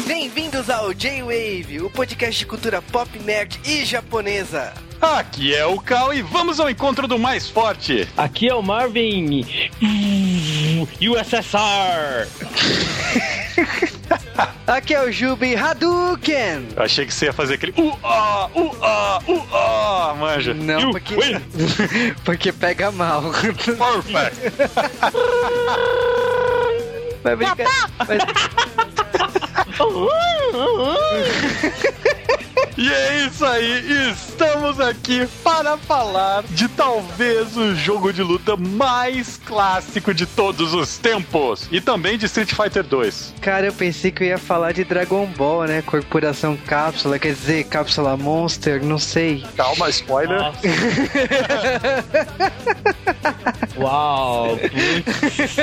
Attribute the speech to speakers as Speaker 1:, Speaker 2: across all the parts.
Speaker 1: Bem-vindos ao J-Wave, o podcast de cultura pop, nerd e japonesa.
Speaker 2: Aqui é o Cal e vamos ao encontro do mais forte.
Speaker 3: Aqui é o Marvin USSR.
Speaker 1: Aqui é o Jubi Hadouken.
Speaker 2: Eu achei que você ia fazer aquele uh-ah, uh-ah, uh-ah, manja.
Speaker 1: Não,
Speaker 2: You
Speaker 1: porque, porque pega mal.
Speaker 2: Perfect.
Speaker 1: Vai brincar. Mas-
Speaker 2: E é isso aí, estamos aqui para falar de talvez o jogo de luta mais clássico de todos os tempos. E também de Street Fighter 2.
Speaker 1: Cara, eu pensei que eu ia falar de Dragon Ball, né? Corporação Cápsula, quer dizer, Cápsula Monster, não sei.
Speaker 2: Calma, spoiler.
Speaker 3: Uau, putz.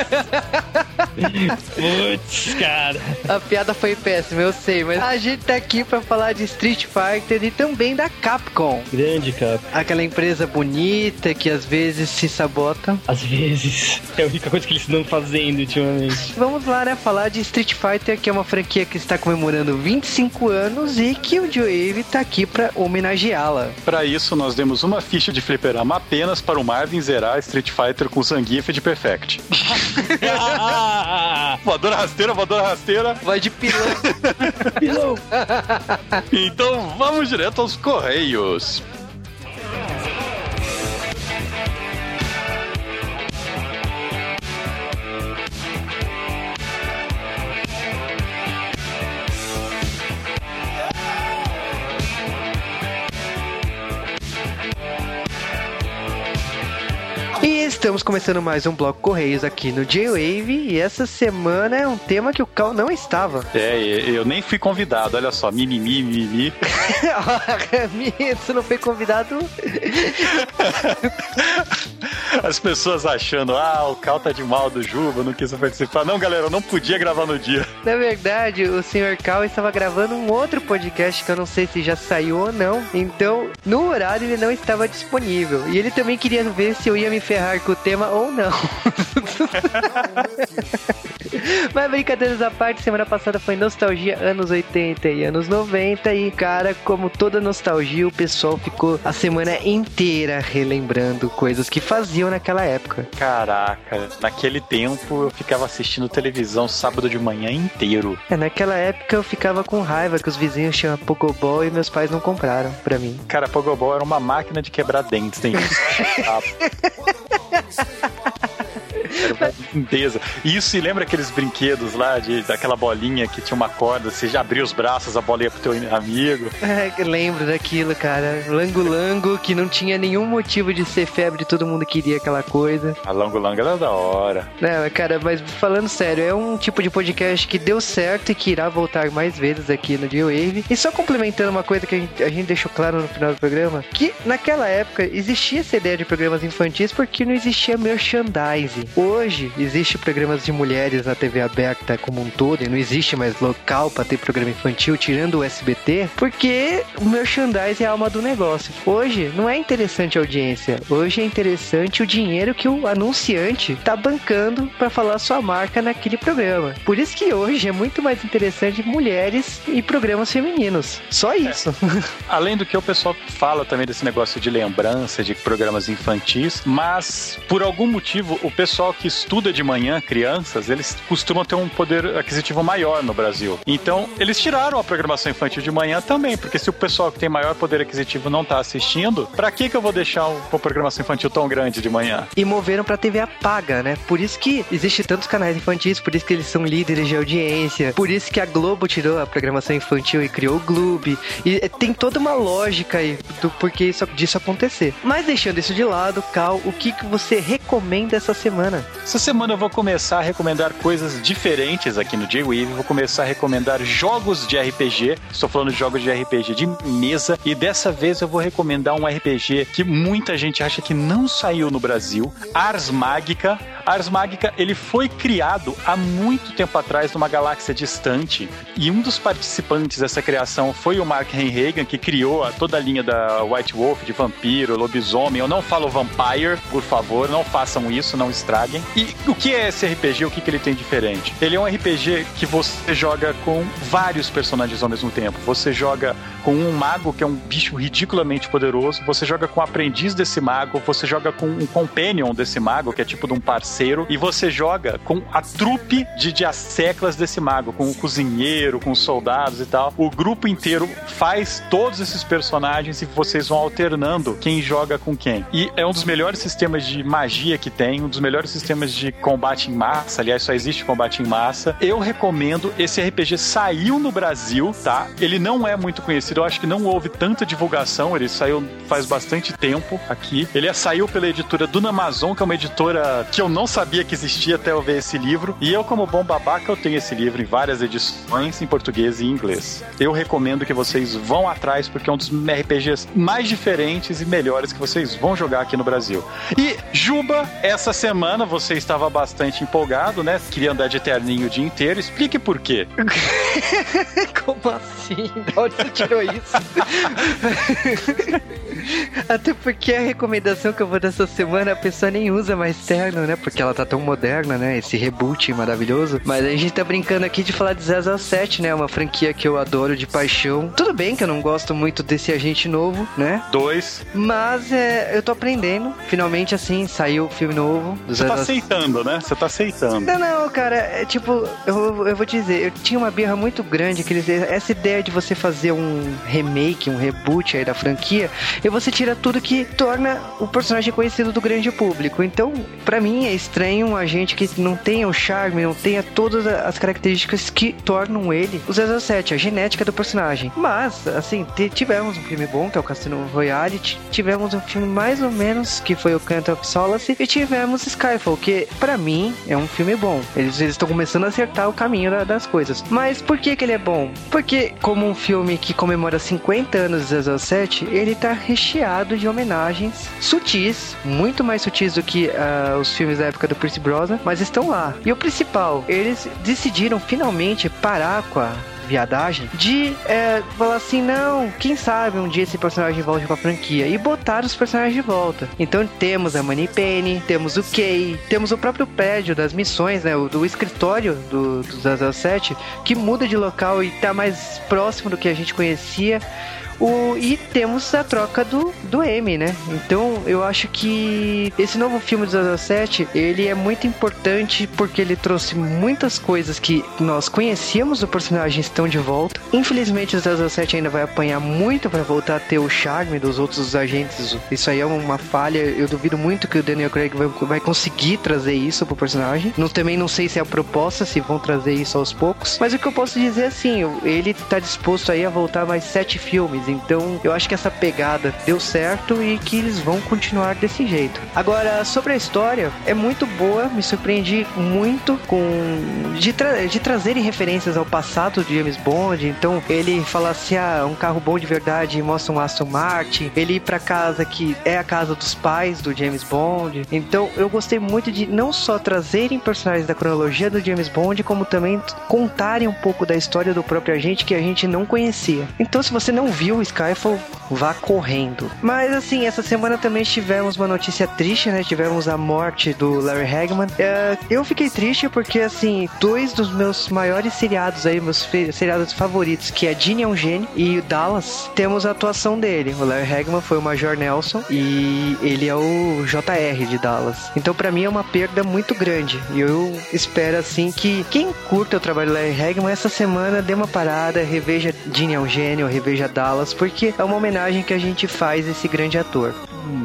Speaker 3: Putz, cara.
Speaker 1: A piada foi péssima, eu sei, mas a gente tá aqui pra falar de Street Fighter e também da Capcom.
Speaker 3: Grande, cara.
Speaker 1: Aquela empresa bonita que às vezes se sabota.
Speaker 3: Às vezes. É a única coisa que eles estão fazendo ultimamente.
Speaker 1: Vamos lá, né? Falar de Street Fighter, que é uma franquia que está comemorando 25 anos e que o Joe tá aqui pra homenageá-la.
Speaker 2: Para isso, nós demos uma ficha de fliperama apenas para o Marvin zerar Street Fighter com Zangief de Perfect. Voadora rasteira, voadora rasteira.
Speaker 1: Vai de pilão.
Speaker 3: Pilão.
Speaker 2: Então vamos direto aos Correios.
Speaker 1: Estamos começando mais um bloco Correios aqui no J-Wave. E essa semana é um tema que o Cal não estava.
Speaker 2: É, eu nem fui convidado, olha só, mimimi, mimimi.
Speaker 1: Você não foi convidado?
Speaker 2: As pessoas achando, ah, o Cal tá de mal do Juba, não quis participar. Não, galera, eu não podia gravar no dia.
Speaker 1: Na verdade, o Sr. Cal estava gravando um outro podcast que eu não sei se já saiu ou não. Então, no horário ele não estava disponível. E ele também queria ver se eu ia me ferrar com o tema ou não. Mas brincadeiras à parte, semana passada foi nostalgia anos 80 e anos 90 e cara, como toda nostalgia, o pessoal ficou a semana inteira relembrando coisas que faziam naquela época.
Speaker 2: Caraca, naquele tempo eu ficava assistindo televisão sábado de manhã inteiro.
Speaker 1: É, naquela época eu ficava com raiva que os vizinhos tinham Pokéball e meus pais não compraram pra mim.
Speaker 2: Cara, Pogobol era uma máquina de quebrar dentes, tem isso. Uma lindeza. E isso se lembra aqueles brinquedos lá, de, daquela bolinha que tinha uma corda, você já abria os braços, a bola ia pro teu amigo.
Speaker 1: É, lembro daquilo, cara. Lango Lango, que não tinha nenhum motivo de ser febre, todo mundo queria aquela coisa.
Speaker 2: A Lango Lango era da hora.
Speaker 1: Não, cara, mas falando sério, é um tipo de podcast que deu certo e que irá voltar mais vezes aqui no G-Wave. E só complementando uma coisa que a gente, a gente deixou claro no final do programa, que naquela época existia essa ideia de programas infantis porque não existia merchandising. Hoje existe programas de mulheres na TV aberta como um todo e não existe mais local para ter programa infantil tirando o SBT, porque o merchandising é a alma do negócio. Hoje não é interessante a audiência, hoje é interessante o dinheiro que o anunciante tá bancando para falar sua marca naquele programa. Por isso que hoje é muito mais interessante mulheres e programas femininos. Só isso.
Speaker 2: Além do que o pessoal fala também desse negócio de lembrança de programas infantis, mas por algum motivo o pessoal que estuda de manhã, crianças, eles costumam ter um poder aquisitivo maior no Brasil. Então, eles tiraram a programação infantil de manhã também, porque se o pessoal que tem maior poder aquisitivo não tá assistindo, pra que que eu vou deixar uma programação infantil tão grande de manhã?
Speaker 1: e moveram pra TV a paga, né? Por isso que existe tantos canais infantis, por isso que eles são líderes de audiência, por isso que a Globo tirou a programação infantil e criou o Gloob. E tem toda uma lógica aí do porquê isso, disso acontecer. Mas deixando isso de lado, Cal, o que, que você recomenda essa semana?
Speaker 2: Essa semana eu vou começar a recomendar coisas diferentes aqui no J-Wave. Vou começar a recomendar jogos de RPG. Estou falando de jogos de RPG de mesa. E dessa vez eu vou recomendar um RPG que muita gente acha que não saiu no Brasil. Ars Magica. Ars Magica, ele foi criado há muito tempo atrás numa galáxia distante e um dos participantes dessa criação foi o Mark Henrigan, que criou toda a linha da White Wolf, de vampiro, lobisomem. Eu não falo vampire, por favor, não façam isso, não estraguem. E o que é esse RPG? O que, que ele tem diferente? Ele é um RPG que você joga com vários personagens ao mesmo tempo. Você joga com um mago que é um bicho ridiculamente poderoso, você joga com o aprendiz desse mago, você joga com um companion desse mago, que é tipo de um parceiro, e você joga com a trupe de diasseclas desse mago, com o cozinheiro, com os soldados e tal. O grupo inteiro faz todos esses personagens e vocês vão alternando quem joga com quem. E é um dos melhores sistemas de magia que tem, um dos melhores sistemas de combate em massa. Aliás, só existe combate em massa. Eu recomendo. Esse RPG saiu no Brasil, tá? Ele não é muito conhecido. Eu acho que não houve tanta divulgação. Ele saiu faz bastante tempo aqui. Ele saiu pela editora Duna Amazon, que é uma editora que eu não sabia que existia até eu ver esse livro. E eu, como bom babaca, eu tenho esse livro em várias edições, em português e em inglês. Eu recomendo que vocês vão atrás, porque é um dos RPGs mais diferentes e melhores que vocês vão jogar aqui no Brasil. E Juba, essa semana você estava bastante empolgado, né? Queria andar de terninho o dia inteiro. Explique por quê.
Speaker 1: Como assim? Onde você tirou isso? Até porque a recomendação que eu vou dessa semana, a pessoa nem usa mais terno, né? Porque ela tá tão moderna, né? Esse reboot maravilhoso. Mas a gente tá brincando aqui de falar de 007, né? Uma franquia que eu adoro de paixão. Tudo bem que eu não gosto muito desse agente novo, né?
Speaker 2: Dois.
Speaker 1: Mas é, eu tô aprendendo. Finalmente, assim, saiu o filme novo.
Speaker 2: Você 007. tá aceitando, né? Você tá aceitando.
Speaker 1: Não, não, cara. É tipo, eu, eu vou te dizer, eu tinha uma birra muito grande. Que eles, essa ideia de você fazer um remake, um reboot aí da franquia, e você tira tudo que torna o personagem conhecido do grande público. Então, para mim, é estranho um agente que não tenha o charme, não tenha todas as características que tornam ele o 007, a genética do personagem. Mas, assim, tivemos um filme bom, que é o Cassino Royale, tivemos um filme mais ou menos, que foi o Canto of Solace, e tivemos Skyfall, que para mim é um filme bom. Eles estão começando a acertar o caminho da, das coisas. Mas por que que ele é bom? Porque, como um filme que comemora 50 anos de 007, ele tá recheado de homenagens sutis, muito mais sutis do que uh, os filmes da época do Pierce Brosnan, mas estão lá. E o principal, eles decidiram finalmente parar com a viadagem de é, falar assim, não, quem sabe um dia esse personagem volte pra franquia e botar os personagens de volta. Então temos a Money Penny, temos o Kay, temos o próprio prédio das missões, né, o do escritório do, do 007, que muda de local e tá mais próximo do que a gente conhecia. O, e temos a troca do, do M, né? Então eu acho que esse novo filme do 007 ele é muito importante porque ele trouxe muitas coisas que nós conhecíamos do personagem estão de volta. Infelizmente o 007 ainda vai apanhar muito para voltar a ter o charme dos outros agentes. Isso aí é uma falha. Eu duvido muito que o Daniel Craig vai, vai conseguir trazer isso pro personagem. Não, também não sei se é a proposta, se vão trazer isso aos poucos. Mas o que eu posso dizer é assim, ele tá disposto aí a voltar mais sete filmes então eu acho que essa pegada deu certo e que eles vão continuar desse jeito. Agora, sobre a história, é muito boa, me surpreendi muito com de, tra de trazerem referências ao passado de James Bond. Então ele fala assim: ah, um carro bom de verdade mostra um Aston Martin. Ele ir pra casa que é a casa dos pais do James Bond. Então eu gostei muito de não só trazerem personagens da cronologia do James Bond, como também contarem um pouco da história do próprio agente que a gente não conhecia. Então, se você não viu Skyfall, vá correndo. Mas assim, essa semana também tivemos uma notícia triste, né? Tivemos a morte do Larry Hagman. É, eu fiquei triste porque, assim, dois dos meus maiores seriados aí, meus seriados favoritos, que é Ginny é um Gênio e Dallas, temos a atuação dele. O Larry Hagman foi o Major Nelson e ele é o JR de Dallas. Então, para mim, é uma perda muito grande. E eu espero, assim, que quem curta o trabalho do Larry Hagman, essa semana dê uma parada, reveja Ginny é um Gênio, reveja Dallas, porque é uma homenagem que a gente faz a esse grande ator.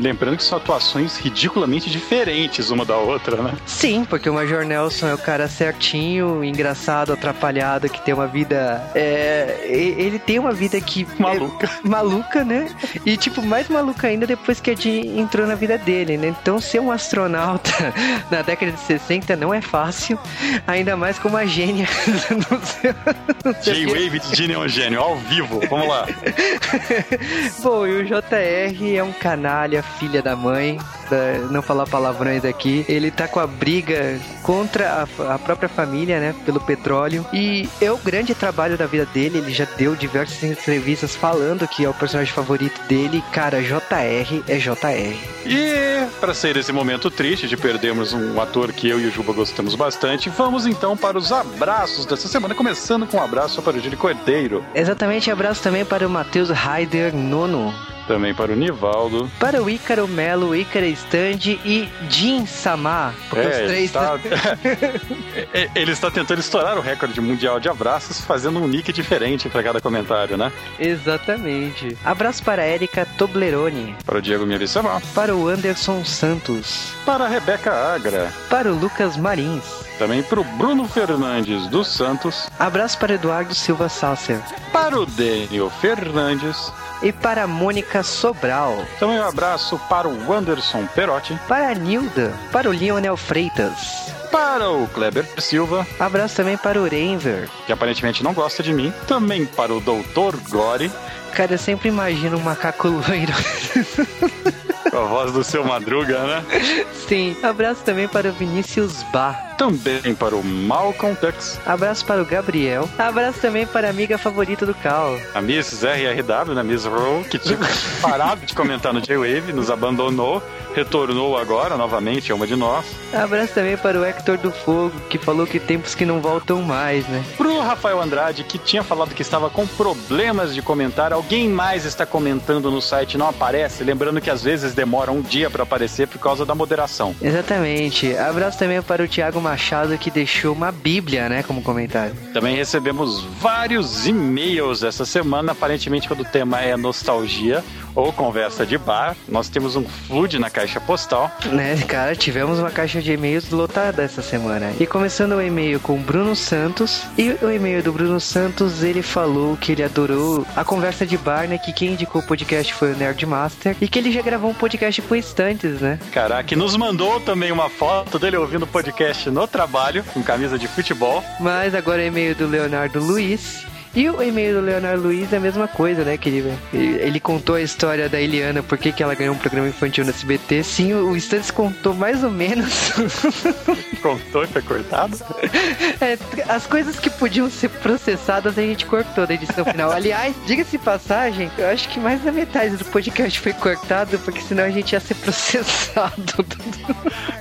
Speaker 2: Lembrando que são atuações ridiculamente diferentes uma da outra, né?
Speaker 1: Sim, porque o Major Nelson é o cara certinho, engraçado, atrapalhado, que tem uma vida. É, ele tem uma vida que.
Speaker 2: Maluca.
Speaker 1: É, maluca, né? E, tipo, mais maluca ainda depois que a Jean entrou na vida dele, né? Então, ser um astronauta na década de 60 não é fácil, ainda mais com uma gênia.
Speaker 2: J-Wave de Gene é um gênio, ao vivo. Vamos lá.
Speaker 1: Bom, e o JR é um canalha, filha da mãe, pra não falar palavrões aqui. Ele tá com a briga contra a, a, própria família, né? Pelo petróleo. E é o grande trabalho da vida dele. Ele já deu diversas entrevistas falando que é o personagem favorito dele. Cara, JR é JR.
Speaker 2: E para sair desse momento triste de perdermos um ator que eu e o Juba gostamos bastante, vamos então para os abraços dessa semana, começando com um abraço para o Júlio Cordeiro.
Speaker 1: Exatamente, abraço também para o Matheus Raider Nono.
Speaker 2: Também para o Nivaldo.
Speaker 1: Para o Ícaro Melo, Ícaro Stand e Jin Samar.
Speaker 2: É, os três. Está... ele está tentando estourar o recorde mundial de abraços, fazendo um nick diferente para cada comentário, né?
Speaker 1: Exatamente. Abraço para a Erika Toblerone.
Speaker 2: Para o Diego Miavicamar.
Speaker 1: Para o Anderson Santos.
Speaker 2: Para a Rebeca Agra.
Speaker 1: Para o Lucas Marins.
Speaker 2: Também para o Bruno Fernandes dos Santos.
Speaker 1: Abraço para Eduardo Silva Salser.
Speaker 2: Para o Daniel Fernandes
Speaker 1: e para a Mônica Sobral.
Speaker 2: Também um abraço para o Anderson Perotti.
Speaker 1: Para a Nilda. Para o Lionel Freitas.
Speaker 2: Para o Kleber Silva.
Speaker 1: Abraço também para o Renver.
Speaker 2: Que aparentemente não gosta de mim. Também para o Doutor Gore.
Speaker 1: Cara, eu sempre imagino um macaco loiro.
Speaker 2: Com a voz do seu Madruga, né?
Speaker 1: Sim. Abraço também para o Vinícius Bar.
Speaker 2: Também para o Malcolm Tux.
Speaker 1: Abraço para o Gabriel. Abraço também para a amiga favorita do Cal.
Speaker 2: A Miss RRW, né? Miss Rowe, que tinha parado de comentar no J-Wave, nos abandonou, retornou agora novamente, é uma de nós.
Speaker 1: Abraço também para o Hector do Fogo, que falou que tempos que não voltam mais, né?
Speaker 2: Pro Rafael Andrade, que tinha falado que estava com problemas de comentar. Alguém mais está comentando no site, não aparece? Lembrando que às vezes demora um dia para aparecer por causa da moderação.
Speaker 1: Exatamente. Abraço também para o Thiago Machado que deixou uma bíblia, né, como comentário.
Speaker 2: Também recebemos vários e-mails essa semana, aparentemente quando o tema é nostalgia ou conversa de bar. Nós temos um flood na caixa postal.
Speaker 1: Né, cara, tivemos uma caixa de e-mails lotada essa semana. E começando o e-mail com Bruno Santos. E o e-mail do Bruno Santos, ele falou que ele adorou a conversa de né? Que quem indicou o podcast foi o Nerd Master. E que ele já gravou um podcast por instantes, né?
Speaker 2: Caraca, nos mandou também uma foto dele ouvindo o podcast no trabalho, com camisa de futebol.
Speaker 1: Mas agora é e-mail do Leonardo Luiz. E o e-mail do Leonardo Luiz é a mesma coisa, né? Que ele, contou a história da Eliana, por que, que ela ganhou um programa infantil no SBT. Sim, o Stannis contou mais ou menos.
Speaker 2: contou e foi cortado?
Speaker 1: É, as coisas que podiam ser processadas a gente cortou da edição final. Aliás, diga-se passagem, eu acho que mais da metade do podcast foi cortado, porque senão a gente ia ser processado.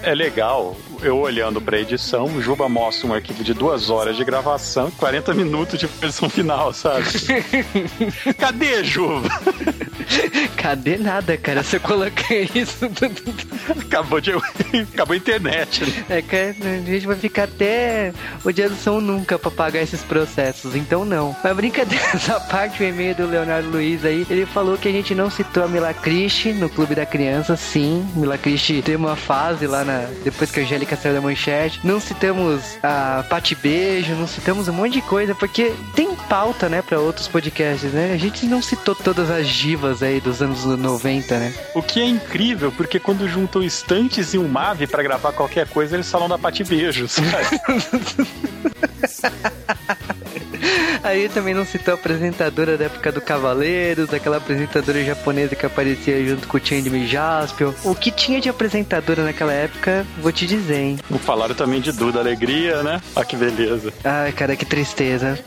Speaker 2: É legal eu olhando pra edição, o Juba mostra um arquivo de duas horas de gravação e 40 minutos de versão final, sabe? Cadê, Juba?
Speaker 1: Cadê nada, cara? Você coloca isso.
Speaker 2: Acabou, de... Acabou a internet. Né?
Speaker 1: É que a gente vai ficar até o dia do São Nunca pra pagar esses processos, então não. Mas brincadeira essa parte, o e-mail do Leonardo Luiz aí, ele falou que a gente não citou a Milacriste no Clube da Criança, sim. Milacriste teve uma fase lá na. depois que a Angélica saiu da manchete. Não citamos a Pati Beijo, não citamos um monte de coisa, porque tem pauta, né, pra outros podcasts, né? A gente não citou todas as divas aí dos anos 90, né?
Speaker 2: O que é incrível, porque quando juntam estantes e um Mave para gravar qualquer coisa, eles falam da Pati Beijo, sabe?
Speaker 1: Aí também não citou a apresentadora da época do Cavaleiros, aquela apresentadora japonesa que aparecia junto com o Changeman Jaspion. O que tinha de apresentadora naquela época, vou te dizer, hein?
Speaker 2: Falaram também de Duda Alegria, né? Ah, que beleza.
Speaker 1: Ai, cara, que tristeza.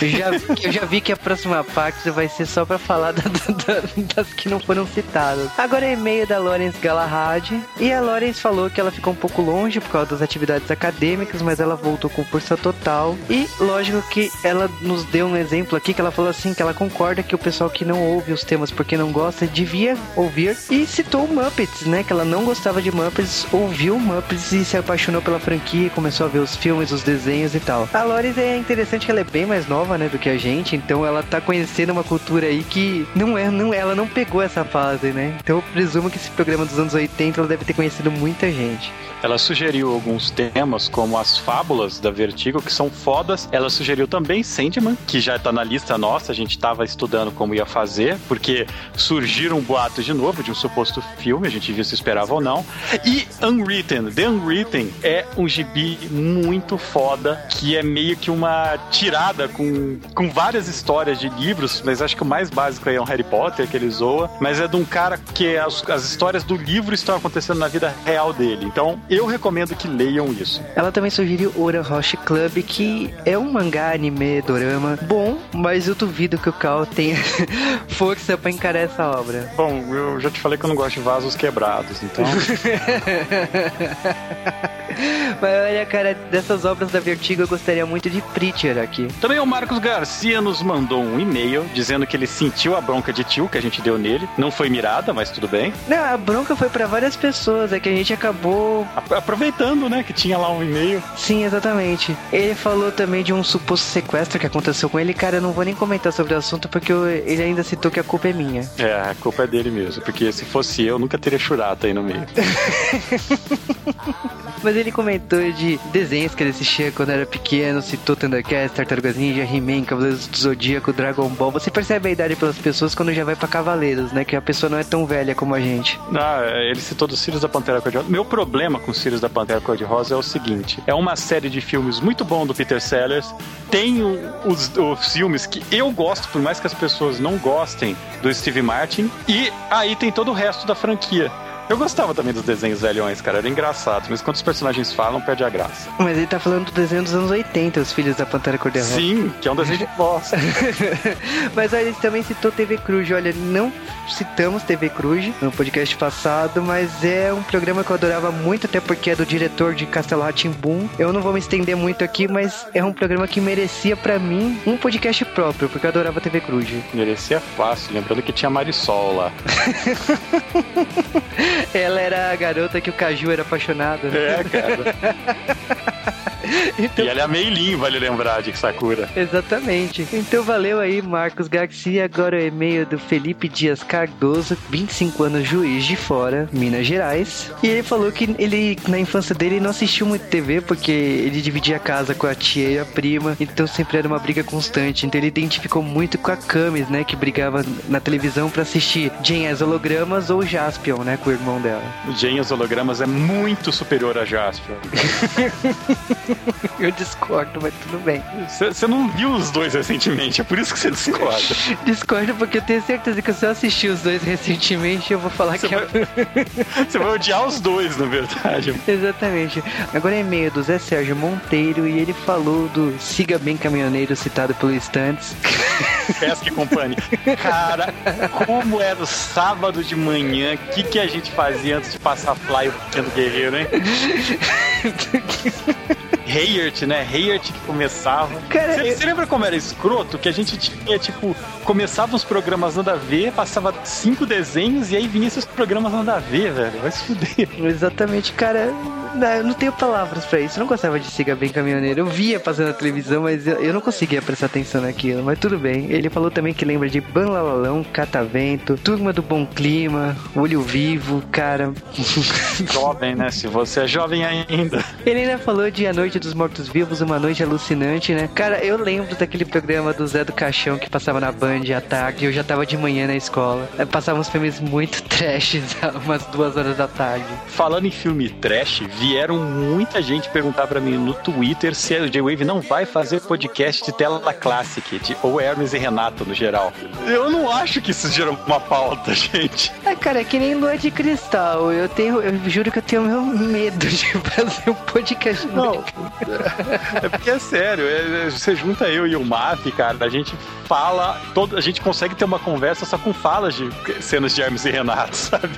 Speaker 1: Eu já, eu já vi que a próxima parte vai ser só pra falar da, da, das que não foram citadas. Agora é e-mail da Lawrence Galahad. E a Lawrence falou que ela ficou um pouco longe por causa das atividades acadêmicas, mas ela voltou com força total. E lógico que ela nos deu um exemplo aqui que ela falou assim que ela concorda que o pessoal que não ouve os temas porque não gosta devia ouvir e citou Muppets, né? Que ela não gostava de Muppets, ouviu Muppets e se apaixonou pela franquia, começou a ver os filmes, os desenhos e tal. A Loris é interessante que ela é bem mais nova, né, do que a gente, então ela tá conhecendo uma cultura aí que não é, não, ela não pegou essa fase, né? Então eu presumo que esse programa dos anos 80 ela deve ter conhecido muita gente.
Speaker 2: Ela sugeriu alguns temas como as fábulas da Vertigo que são fodas. Ela sugeriu também Sandman Que já tá na lista nossa, a gente tava estudando como ia fazer, porque surgiram um boatos de novo de um suposto filme, a gente viu se esperava ou não. E Unwritten, The Unwritten é um gibi muito foda, que é meio que uma tirada com, com várias histórias de livros, mas acho que o mais básico aí é um Harry Potter, que ele zoa, mas é de um cara que as, as histórias do livro estão acontecendo na vida real dele. Então, eu recomendo que leiam isso.
Speaker 1: Ela também sugeriu Ora Roche Club, que é um mangá, anime, dorama bom, mas eu duvido que o Cal tenha força para encarar essa obra.
Speaker 2: Bom, eu já te falei que eu não gosto de vasos quebrados, então.
Speaker 1: Mas olha, cara, dessas obras da Vertigo eu gostaria muito de Preacher aqui.
Speaker 2: Também o Marcos Garcia nos mandou um e-mail dizendo que ele sentiu a bronca de tio que a gente deu nele. Não foi mirada, mas tudo bem.
Speaker 1: Não, a bronca foi para várias pessoas, é que a gente acabou.
Speaker 2: Aproveitando, né, que tinha lá um e-mail.
Speaker 1: Sim, exatamente. Ele falou também de um suposto sequestro que aconteceu com ele. Cara, eu não vou nem comentar sobre o assunto porque eu, ele ainda citou que a culpa é minha.
Speaker 2: É, a culpa é dele mesmo. Porque se fosse eu, nunca teria churado aí no meio.
Speaker 1: mas ele comentou de desenhos que ele assistia quando era pequeno, citou Thundercats, Tartarugas Ninja, He-Man, Cavaleiros do Zodíaco, Dragon Ball. Você percebe a idade pelas pessoas quando já vai para Cavaleiros, né? Que a pessoa não é tão velha como a gente.
Speaker 2: Ah, ele citou dos Sirius da Pantera Cor-de-Rosa. Meu problema com Sirius da Pantera Cor-de-Rosa é o seguinte: é uma série de filmes muito bom do Peter Sellers. Tem os, os filmes que eu gosto, por mais que as pessoas não gostem, do Steve Martin. E aí tem todo o resto da franquia. Eu gostava também dos desenhos velhões, cara. Era engraçado. Mas quando os personagens falam, perde a graça.
Speaker 1: Mas ele tá falando do desenho dos anos 80, Os Filhos da Pantera Cor-de-Rosa.
Speaker 2: Sim, que é um desenho de bosta.
Speaker 1: mas aí ele também citou TV Cruz. Olha, não citamos TV Cruz no podcast passado, mas é um programa que eu adorava muito, até porque é do diretor de Castelo Boom. Eu não vou me estender muito aqui, mas é um programa que merecia para mim um podcast próprio, porque eu adorava TV Cruz.
Speaker 2: Merecia fácil, lembrando que tinha Marisol lá.
Speaker 1: Ela era a garota que o Caju era apaixonado.
Speaker 2: É, cara. Então... E ela é a Meilin, vale lembrar, de Sakura.
Speaker 1: Exatamente. Então valeu aí, Marcos Garcia. Agora o e-mail do Felipe Dias Cardoso, 25 anos, juiz de fora, Minas Gerais. E ele falou que ele, na infância dele, não assistiu muito TV, porque ele dividia a casa com a tia e a prima, então sempre era uma briga constante. Então ele identificou muito com a Camis, né, que brigava na televisão para assistir Jane as Hologramas ou Jaspion, né, com o irmão dela.
Speaker 2: Jane as Hologramas é muito superior a Jaspion.
Speaker 1: Eu discordo, mas tudo bem.
Speaker 2: Você não viu os dois recentemente, é por isso que você discorda.
Speaker 1: discordo porque eu tenho certeza que se eu assistir os dois recentemente, eu vou falar cê que
Speaker 2: vai... Você vai odiar os dois, na verdade.
Speaker 1: Exatamente. Agora é e-mail do Zé Sérgio Monteiro e ele falou do Siga Bem Caminhoneiro citado pelo Stunts.
Speaker 2: Pesca Company. Cara, como era o sábado de manhã, o que, que a gente fazia antes de passar fly o pequeno guerreiro, hein? Hayert, né? Hayert que começava. Cara, você, eu... lembra como era escroto? Que a gente tinha, tipo, começava os programas nada a ver, passava cinco desenhos e aí vinha esses programas nada a ver, velho. Vai se fuder.
Speaker 1: Exatamente, cara. Não, eu não tenho palavras pra isso. Eu não gostava de Siga Bem Caminhoneiro. Eu via passando na televisão, mas eu, eu, não conseguia prestar atenção naquilo. Mas tudo bem. Ele falou também que lembra de Banlalalão, Catavento, Turma do Bom Clima, Olho Vivo, cara.
Speaker 2: Jovem, né? Se você é jovem ainda.
Speaker 1: Ele ainda falou de A Noite dos Mortos-Vivos, Uma Noite Alucinante, né? Cara, eu lembro daquele programa do Zé do Caixão que passava na Band à tarde. Eu já tava de manhã na escola. Passava uns filmes muito trash, umas duas horas da tarde.
Speaker 2: Falando em filme trash, vieram muita gente perguntar para mim no Twitter se a J-Wave não vai fazer podcast de tela classic, de, ou Hermes e Renato no geral. Eu não acho que isso gera uma pauta, gente.
Speaker 1: É, cara, é que nem lua de cristal. Eu tenho, eu juro que eu tenho meu medo de fazer um podcast.
Speaker 2: Não, é porque é sério, é, é, você junta eu e o Maf, cara, a gente fala, todo, a gente consegue ter uma conversa só com falas de cenas de Hermes e Renato, sabe?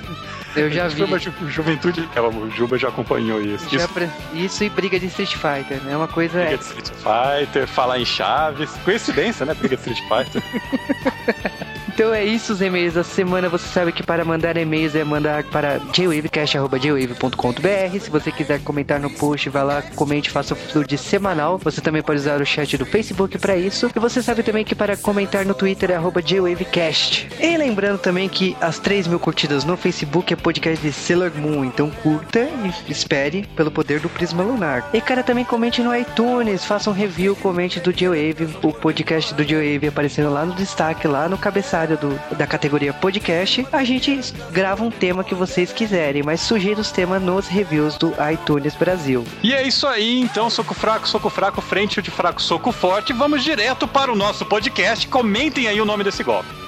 Speaker 1: Eu já vi.
Speaker 2: Foi uma ju juventude. É, o Juba já acompanhou isso.
Speaker 1: Já isso. isso. e briga de Street Fighter, né? É uma coisa.
Speaker 2: Briga de Street Fighter, falar em chaves. Coincidência, né? Briga de Street Fighter.
Speaker 1: Então é isso, os e-mails da semana. Você sabe que para mandar e-mails é mandar para jwavecast.jwave.com.br. Se você quiser comentar no post, vai lá, comente, faça o fluid semanal. Você também pode usar o chat do Facebook para isso. E você sabe também que para comentar no Twitter é jwavecast. E lembrando também que as 3 mil curtidas no Facebook é podcast de Sailor Moon, então curta e espere pelo poder do Prisma Lunar. E cara, também comente no iTunes, faça um review, comente do G-Wave, o podcast do G-Wave aparecendo lá no destaque, lá no cabeçalho do, da categoria podcast. A gente grava um tema que vocês quiserem, mas sugira os temas nos reviews do iTunes Brasil.
Speaker 2: E é isso aí, então, soco fraco, soco fraco, frente de fraco, soco forte. Vamos direto para o nosso podcast. Comentem aí o nome desse golpe.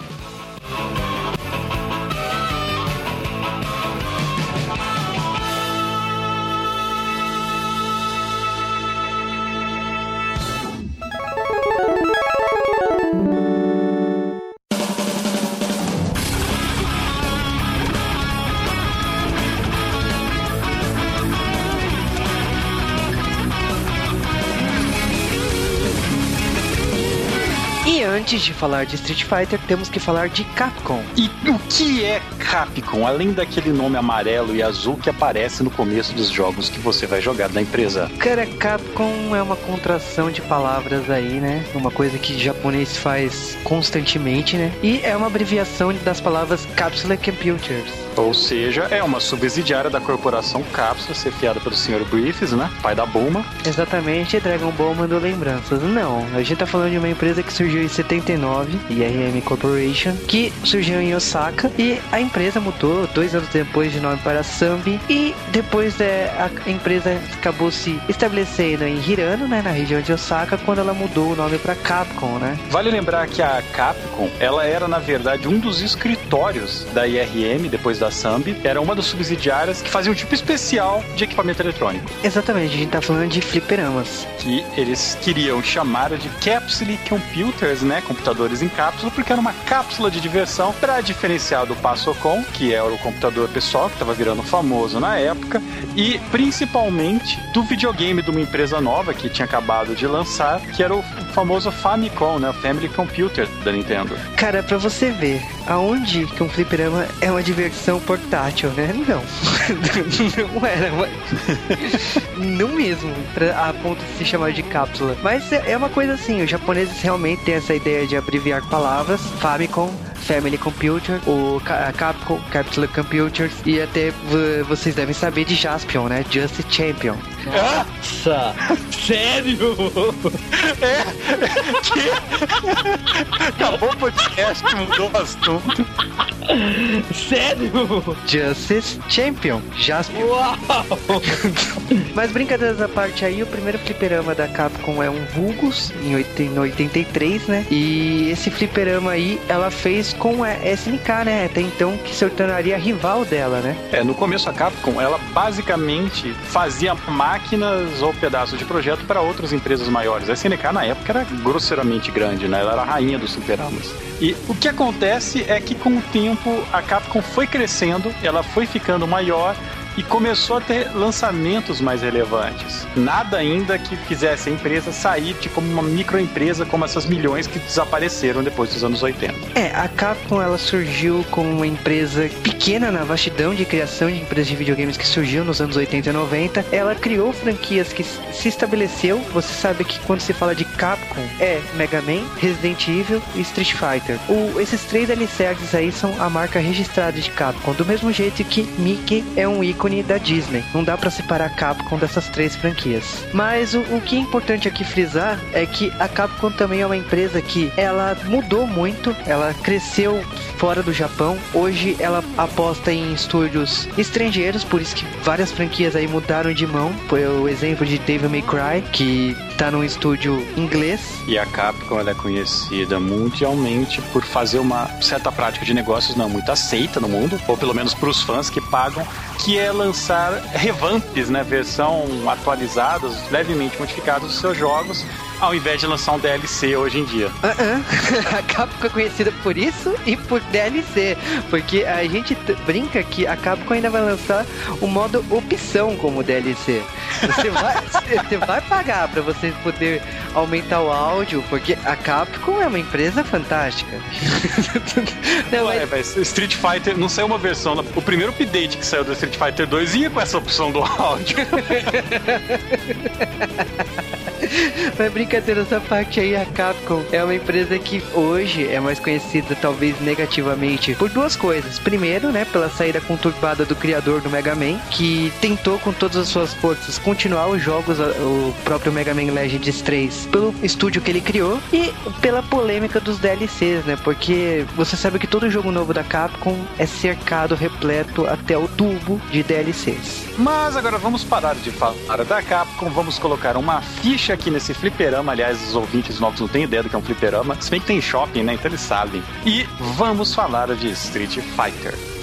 Speaker 1: Antes de falar de Street Fighter, temos que falar de Capcom.
Speaker 2: E o que é Capcom, além daquele nome amarelo e azul que aparece no começo dos jogos que você vai jogar da empresa?
Speaker 1: Cara, Capcom é uma contração de palavras aí, né? Uma coisa que japonês faz constantemente, né? E é uma abreviação das palavras Capsule Computers.
Speaker 2: Ou seja, é uma subsidiária da corporação Cápsula, chefiada pelo Sr. Griffiths, né? Pai da Bulma.
Speaker 1: Exatamente, Dragon Ball mandou lembranças. Não, a gente tá falando de uma empresa que surgiu em 79, IRM Corporation, que surgiu em Osaka e a empresa mudou dois anos depois de nome para Sambi e depois é, a empresa acabou se estabelecendo em Hirano, né, na região de Osaka, quando ela mudou o nome para Capcom, né?
Speaker 2: Vale lembrar que a Capcom, ela era na verdade um dos escritórios da IRM depois da Sambi, era uma das subsidiárias que fazia um tipo especial de equipamento eletrônico,
Speaker 1: Exatamente, a gente tá falando de fliperamas.
Speaker 2: que eles queriam chamar de Capsule Computers, né, computadores em cápsula, porque era uma cápsula de diversão para diferenciar do Passocom, que era o computador pessoal que estava virando famoso na época, e principalmente do videogame de uma empresa nova que tinha acabado de lançar, que era o famoso Famicom, né, o Family Computer da Nintendo.
Speaker 1: Cara, pra você ver aonde que um fliperama é uma diversão portátil, né? Não. não era. uma- não mesmo, pra, a ponto de se chamar de cápsula. Mas é é uma coisa assim, os japoneses realmente têm essa ideia de abreviar palavras. Famicom, Family Computer, o Capcom, Capsule Computers, e até vocês devem saber de Jaspion, né? Just Champion.
Speaker 3: Nossa! Sério?
Speaker 2: Acabou o podcast, mudou o assunto.
Speaker 3: Sério?
Speaker 1: Justice Champion, Jaspion.
Speaker 3: Uau!
Speaker 1: Mas brincadeiras à parte aí, o primeiro fliperama da Capcom é um Vulgus, em 80 83, né? E esse fliperama aí, ela fez com a SNK, né? Até então, que se tornaria rival dela, né?
Speaker 2: É, no começo a Capcom, ela basicamente fazia máquinas ou pedaços de projeto para outras empresas maiores. A SNK na época era grosseiramente grande, né? Ela era a rainha dos superamas. E o que acontece é que com o tempo a Capcom foi crescendo, ela foi ficando maior e começou a ter lançamentos mais relevantes. Nada ainda que fizesse a empresa sair de como uma microempresa como essas milhões que desapareceram depois dos anos 80.
Speaker 1: É, a Capcom ela surgiu como uma empresa pequena na vastidão de criação de empresas de videogames que surgiu nos anos 80 e 90. Ela criou franquias que se estabeleceu. Você sabe que quando se fala de Capcom é Mega Man, Resident Evil e Street Fighter. O, esses três alicerces aí são a marca registrada de Capcom. Do mesmo jeito que Mickey é um ícone da Disney. Não dá pra separar a Capcom dessas três franquias. Mas o, o que é importante aqui frisar é que a Capcom também é uma empresa que ela mudou muito, ela cresceu fora do Japão. Hoje ela aposta em estúdios estrangeiros, por isso que várias franquias aí mudaram de mão. Foi o exemplo de Devil May Cry, que tá num estúdio inglês.
Speaker 2: E a Capcom ela é conhecida mundialmente por fazer uma certa prática de negócios não muito aceita no mundo, ou pelo menos para os fãs que pagam, que é lançar revamps, né, versão atualizadas, levemente modificadas dos seus jogos, ao invés de lançar um DLC hoje em dia.
Speaker 1: Ah, ah. a Capcom é conhecida por isso e por DLC, porque a gente brinca que a Capcom ainda vai lançar o modo opção como DLC. Você vai, você vai pagar pra você você poder aumentar o áudio, porque a Capcom é uma empresa fantástica.
Speaker 2: não, Ué, mas... Street Fighter não saiu uma versão. O primeiro update que saiu do Street Fighter 2 ia com essa opção do áudio.
Speaker 1: Mas brincadeira essa parte aí, a Capcom é uma empresa que hoje é mais conhecida, talvez negativamente, por duas coisas. Primeiro, né, pela saída conturbada do criador do Mega Man, que tentou com todas as suas forças continuar os jogos, o próprio Mega Man Legends 3, pelo estúdio que ele criou, e pela polêmica dos DLCs, né? Porque você sabe que todo jogo novo da Capcom é cercado, repleto até o tubo de DLCs.
Speaker 2: Mas agora vamos parar de falar da Capcom, vamos colocar uma ficha aqui nesse fliperama. Aliás, os ouvintes novos não têm ideia do que é um fliperama, se bem que tem shopping, né? Então eles sabem. E vamos falar de Street Fighter.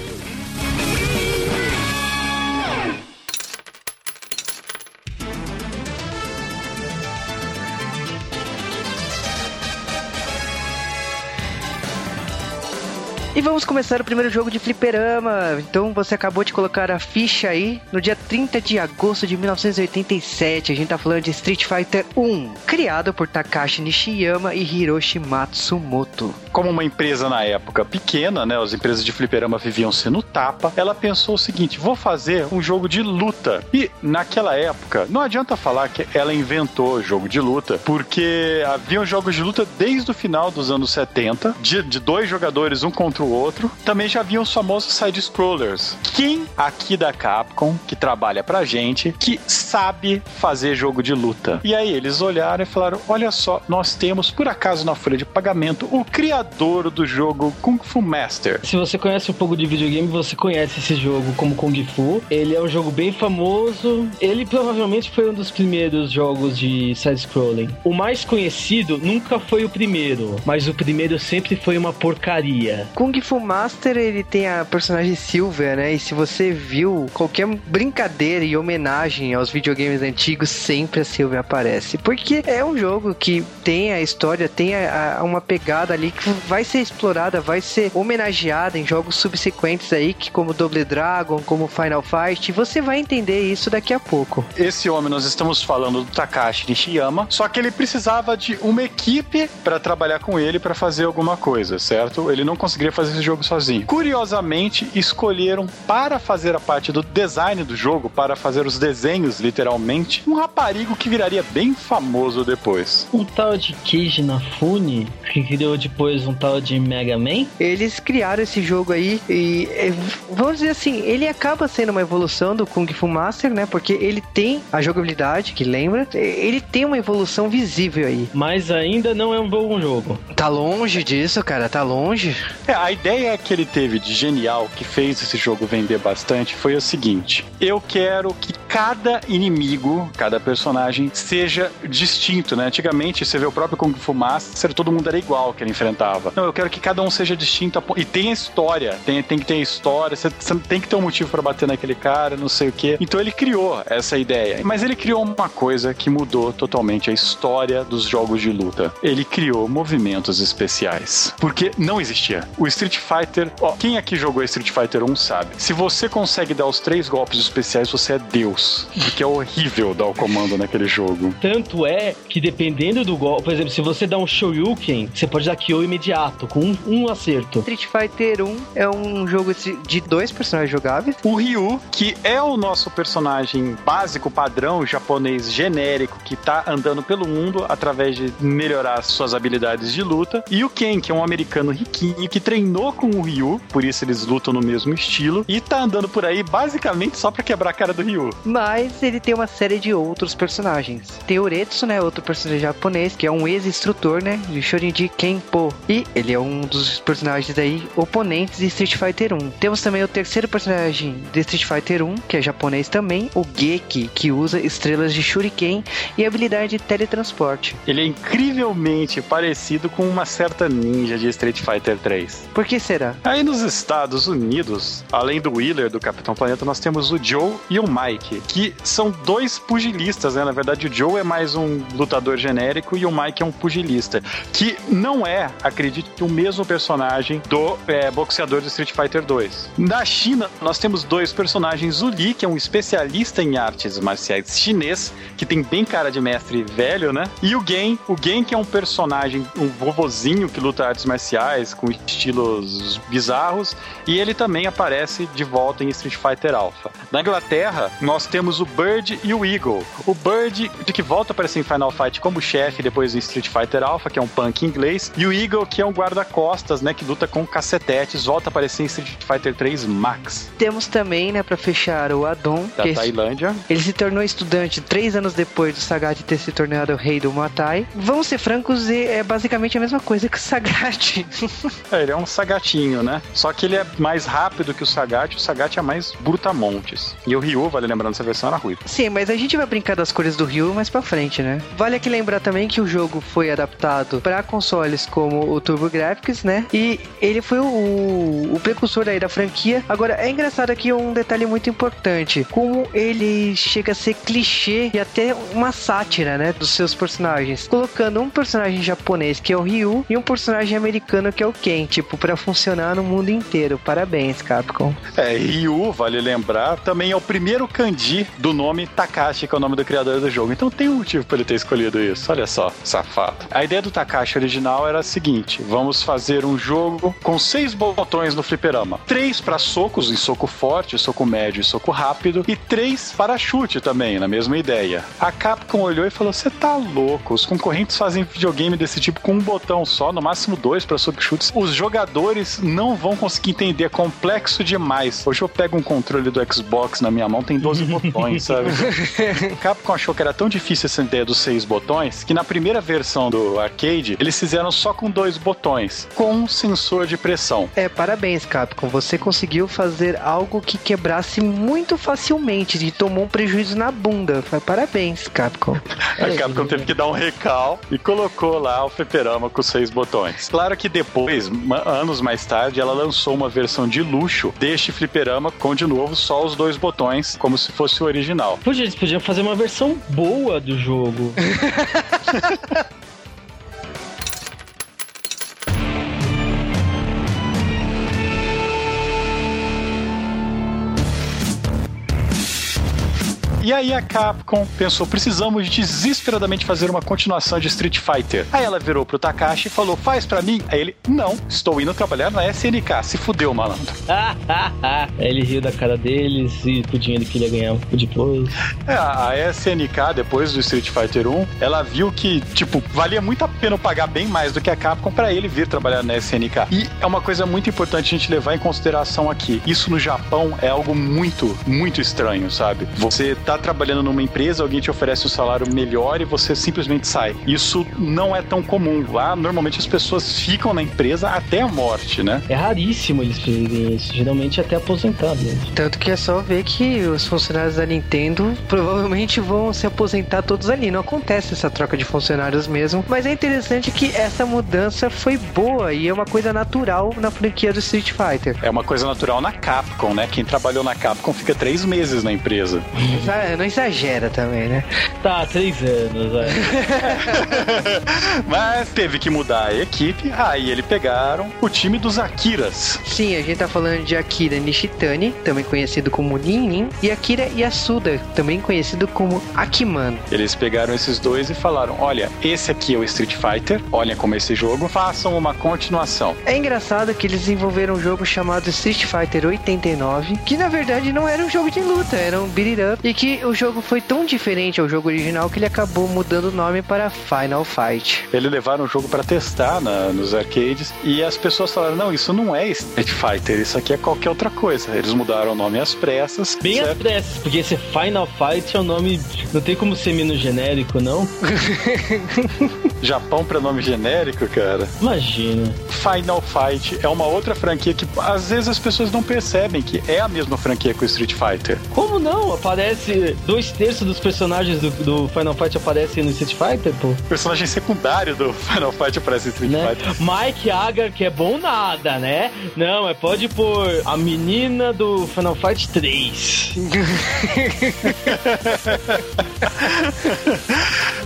Speaker 1: E vamos começar o primeiro jogo de fliperama. Então você acabou de colocar a ficha aí. No dia 30 de agosto de 1987, a gente tá falando de Street Fighter 1, criado por Takashi Nishiyama e Hiroshi Matsumoto.
Speaker 2: Como uma empresa na época pequena, né, as empresas de fliperama viviam sendo tapa, ela pensou o seguinte: vou fazer um jogo de luta. E naquela época, não adianta falar que ela inventou jogo de luta, porque haviam jogos de luta desde o final dos anos 70, de, de dois jogadores, um contra o outro. Também já havia os famosos side-scrollers. Quem aqui da Capcom, que trabalha pra gente, que sabe fazer jogo de luta? E aí eles olharam e falaram: olha só, nós temos, por acaso, na folha de pagamento, o criador do jogo Kung Fu Master.
Speaker 3: Se você conhece um pouco de videogame, você conhece esse jogo como Kung Fu. Ele é um jogo bem famoso. Ele provavelmente foi um dos primeiros jogos de side-scrolling. O mais conhecido nunca foi o primeiro, mas o primeiro sempre foi uma porcaria.
Speaker 1: Kung Fu Master, ele tem a personagem Silver, né? E se você viu qualquer brincadeira e homenagem aos videogames antigos, sempre a Silver aparece. Porque é um jogo que tem a história, tem a, a, uma pegada ali que vai ser explorada, vai ser homenageada em jogos subsequentes aí, que como Double Dragon, como Final Fight, você vai entender isso daqui a pouco.
Speaker 2: Esse homem, nós estamos falando do Takashi Nishiyama, só que ele precisava de uma equipe para trabalhar com ele para fazer alguma coisa, certo? Ele não conseguiria fazer esse jogo sozinho. Curiosamente, escolheram para fazer a parte do design do jogo, para fazer os desenhos, literalmente, um raparigo que viraria bem famoso depois.
Speaker 3: Um tal de Keiji Nafune, que criou depois um tal de Mega Man?
Speaker 1: Eles criaram esse jogo aí e, é, vamos dizer assim, ele acaba sendo uma evolução do Kung Fu Master, né? Porque ele tem a jogabilidade, que lembra, ele tem uma evolução visível aí.
Speaker 3: Mas ainda não é um bom jogo.
Speaker 1: Tá longe disso, cara, tá longe.
Speaker 2: É, a ideia que ele teve de genial, que fez esse jogo vender bastante, foi o seguinte: eu quero que cada inimigo, cada personagem, seja distinto, né? Antigamente, você vê o próprio Kung Fu Master, todo mundo era igual que ele enfrentava. Não, eu quero que cada um seja distinto e tenha história, tem, tem que ter história, você, você tem que ter um motivo para bater naquele cara, não sei o quê. Então ele criou essa ideia. Mas ele criou uma coisa que mudou totalmente a história dos jogos de luta. Ele criou movimentos especiais. Porque não existia. O Street Fighter, ó, quem aqui jogou Street Fighter 1 sabe. Se você consegue dar os três golpes especiais, você é Deus. Porque é horrível dar o comando naquele jogo.
Speaker 3: Tanto é que dependendo do golpe, por exemplo, se você dá um Shoryuken, você pode dar KO imediato, com um, um acerto.
Speaker 1: Street Fighter 1 é um jogo de dois personagens jogáveis.
Speaker 2: O Ryu, que é o nosso personagem básico, padrão, japonês genérico, que tá andando pelo mundo através de melhorar suas habilidades de luta. E o Ken, que é um americano riquinho que treina treinou com o Ryu, por isso eles lutam no mesmo estilo, e tá andando por aí basicamente só pra quebrar a cara do Ryu.
Speaker 1: Mas ele tem uma série de outros personagens. Tem Uretsu, né? Outro personagem japonês, que é um ex-instrutor, né? De Shorinji Kenpo. E ele é um dos personagens aí oponentes de Street Fighter 1. Temos também o terceiro personagem de Street Fighter 1, que é japonês também, o Geki, que usa estrelas de Shuriken e habilidade de teletransporte.
Speaker 2: Ele é incrivelmente parecido com uma certa ninja de Street Fighter 3.
Speaker 1: Por que será?
Speaker 2: Aí nos Estados Unidos, além do Wheeler, do Capitão Planeta, nós temos o Joe e o Mike, que são dois pugilistas, né? Na verdade, o Joe é mais um lutador genérico e o Mike é um pugilista, que não é, acredite, o mesmo personagem do é, boxeador de Street Fighter 2. Na China, nós temos dois personagens, o Li, que é um especialista em artes marciais chinês, que tem bem cara de mestre velho, né? E o Gen, o Gen que é um personagem, um vovozinho que luta artes marciais com bizarros, e ele também aparece de volta em Street Fighter Alpha. Na Inglaterra, nós temos o Bird e o Eagle. O Bird, de que volta a aparecer em Final Fight como chefe depois em Street Fighter Alpha, que é um punk inglês, e o Eagle, que é um guarda-costas, né, que luta com cacetetes, volta a aparecer em Street Fighter 3 Max.
Speaker 1: Temos também, né, pra fechar, o Adon.
Speaker 2: Da
Speaker 1: que
Speaker 2: Tailândia.
Speaker 1: Ele se tornou estudante três anos depois do Sagat ter se tornado o rei do Muay Vamos ser francos, é basicamente a mesma coisa que o Sagat.
Speaker 2: é, ele é um Sagatinho, né? Só que ele é mais rápido que o Sagat, o Sagat é mais brutamontes. E o Ryu, vale lembrando, essa versão era ruiva.
Speaker 1: Sim, mas a gente vai brincar das cores do Ryu mais pra frente, né? Vale aqui lembrar também que o jogo foi adaptado para consoles como o TurboGrafx, né? E ele foi o, o precursor aí da franquia. Agora, é engraçado aqui um detalhe muito importante, como ele chega a ser clichê e até uma sátira, né, dos seus personagens, colocando um personagem japonês que é o Ryu e um personagem americano que é o Ken, tipo, para funcionar no mundo inteiro. Parabéns, Capcom.
Speaker 2: É, Ryu, vale lembrar, também é o primeiro kanji do nome Takashi, que é o nome do criador do jogo. Então tem um motivo para ele ter escolhido isso. Olha só, safado. A ideia do Takashi original era a seguinte: vamos fazer um jogo com seis botões no fliperama. Três para socos, em soco forte, soco médio e soco rápido, e três para chute também, na mesma ideia. A Capcom olhou e falou: Você tá louco? Os concorrentes fazem videogame desse tipo com um botão só, no máximo dois para soco chutes. Os jogadores não vão conseguir entender, é complexo demais. Hoje eu pego um controle do Xbox na minha mão, tem 12 botões, sabe? Capcom achou que era tão difícil essa ideia dos seis botões que na primeira versão do arcade eles fizeram só com dois botões, com um sensor de pressão.
Speaker 1: É, parabéns, Capcom. Você conseguiu fazer algo que quebrasse muito facilmente e tomou um prejuízo na bunda. Parabéns, Capcom.
Speaker 2: A Capcom teve que dar um recal e colocou lá o fliperama com seis botões. Claro que depois, anos mais tarde, ela lançou uma versão de luxo deste fliperama com de novo só os dois botões, como se fosse o original.
Speaker 3: Poxa, eles podiam fazer uma versão boa do jogo.
Speaker 2: E aí a Capcom pensou, precisamos desesperadamente fazer uma continuação de Street Fighter. Aí ela virou pro Takashi e falou, faz para mim? Aí ele, não, estou indo trabalhar na SNK. Se fudeu, malandro.
Speaker 3: ele riu da cara deles e com o dinheiro que ele ia ganhar depois.
Speaker 2: É, a SNK, depois do Street Fighter 1, ela viu que, tipo, valia muito a pena pagar bem mais do que a Capcom para ele vir trabalhar na SNK. E é uma coisa muito importante a gente levar em consideração aqui. Isso no Japão é algo muito, muito estranho, sabe? Você tá trabalhando numa empresa, alguém te oferece um salário melhor e você simplesmente sai. Isso não é tão comum. Lá, normalmente as pessoas ficam na empresa até a morte, né?
Speaker 3: É raríssimo eles fazerem isso, geralmente até aposentado.
Speaker 1: Tanto que é só ver que os funcionários da Nintendo provavelmente vão se aposentar todos ali. Não acontece essa troca de funcionários mesmo, mas é interessante que essa mudança foi boa e é uma coisa natural na franquia do Street Fighter.
Speaker 2: É uma coisa natural na Capcom, né? Quem trabalhou na Capcom fica três meses na empresa.
Speaker 1: É, não exagera também, né?
Speaker 3: Tá, três anos, é.
Speaker 2: Mas teve que mudar a equipe, aí eles pegaram o time dos Akiras.
Speaker 1: Sim, a gente tá falando de Akira Nishitani, também conhecido como Nin Nin, e Akira Yasuda, também conhecido como Akiman.
Speaker 2: Eles pegaram esses dois e falaram: olha, esse aqui é o Street Fighter, olha como é esse jogo, façam uma continuação.
Speaker 1: É engraçado que eles desenvolveram um jogo chamado Street Fighter 89, que na verdade não era um jogo de luta, era um beat it up, e que o jogo foi tão diferente ao jogo original que ele acabou mudando o nome para Final Fight.
Speaker 2: Eles levaram o jogo para testar na, nos arcades e as pessoas falaram: não, isso não é Street Fighter, isso aqui é qualquer outra coisa. Eles mudaram o nome às pressas.
Speaker 3: Bem certo? às pressas, porque esse Final Fight é um nome. Não tem como ser menos genérico, não?
Speaker 2: Japão para nome genérico, cara.
Speaker 3: Imagina.
Speaker 2: Final Fight é uma outra franquia que às vezes as pessoas não percebem que é a mesma franquia que o Street Fighter.
Speaker 3: Como não? Aparece dois terços dos personagens do, do Final Fight aparece no Street Fighter, pô?
Speaker 2: Personagem secundário do Final Fight aparece em Street
Speaker 3: Né?
Speaker 2: Fighter.
Speaker 3: Mike Agar, que é bom nada, né? Não, é pode pôr a menina do Final Fight 3.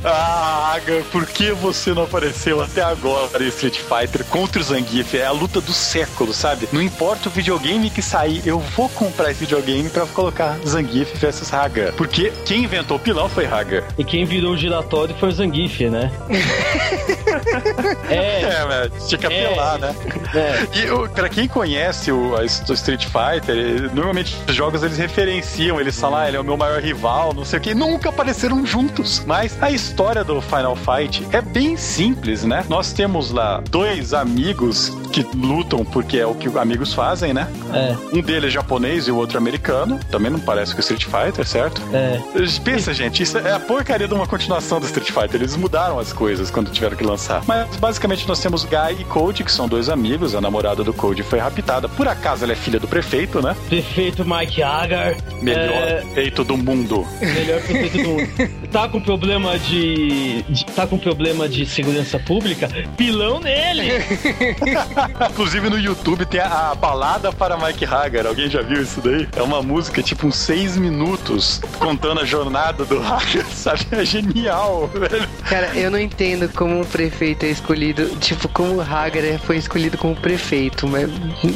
Speaker 2: Ah, Aga, por que você não apareceu até agora em Street Fighter contra o Zangief? É a luta do século, sabe? Não importa o videogame que sair, eu vou comprar esse videogame pra colocar Zangief versus Haga. Porque quem inventou o pilão foi Haga.
Speaker 3: E quem virou o giratório foi o Zangief, né? é,
Speaker 2: É, mas tinha que
Speaker 3: É.
Speaker 2: apelar, né?
Speaker 3: é.
Speaker 2: E o- pra quem conhece o, o Street Fighter, ele- normalmente os jogos eles referenciam, eles falam, ah, ele é o meu maior rival, não sei o que, nunca apareceram juntos. Mas a história do Final Fight é bem simples, né? Nós temos lá dois amigos que lutam porque é o que amigos fazem, né?
Speaker 3: É,
Speaker 2: Um deles é japonês e o outro americano. Também não parece com o Street Fighter, certo?
Speaker 3: É.
Speaker 2: Pensa, gente, isso é a porcaria de uma continuação do Street Fighter. Eles mudaram as coisas quando tiveram que lançar. Mas basicamente nós temos Guy e Code, que são dois amigos. A namorada do Code foi raptada. Por acaso ela é filha do prefeito, né?
Speaker 3: Prefeito Mike Agar.
Speaker 2: Melhor
Speaker 3: É,
Speaker 2: prefeito do mundo.
Speaker 3: melhor prefeito do mundo. Tá com problema de, de- Tá com problema de segurança pública? Pilão nele!
Speaker 2: Inclusive no YouTube tem a, a balada para Mike Hagar. Alguém já viu isso daí? É uma música tipo uns seis minutos contando a jornada do Hagar, sabe? É genial, velho.
Speaker 1: Cara, eu não entendo como um prefeito é escolhido. Tipo, como o Hagar foi escolhido como prefeito, mas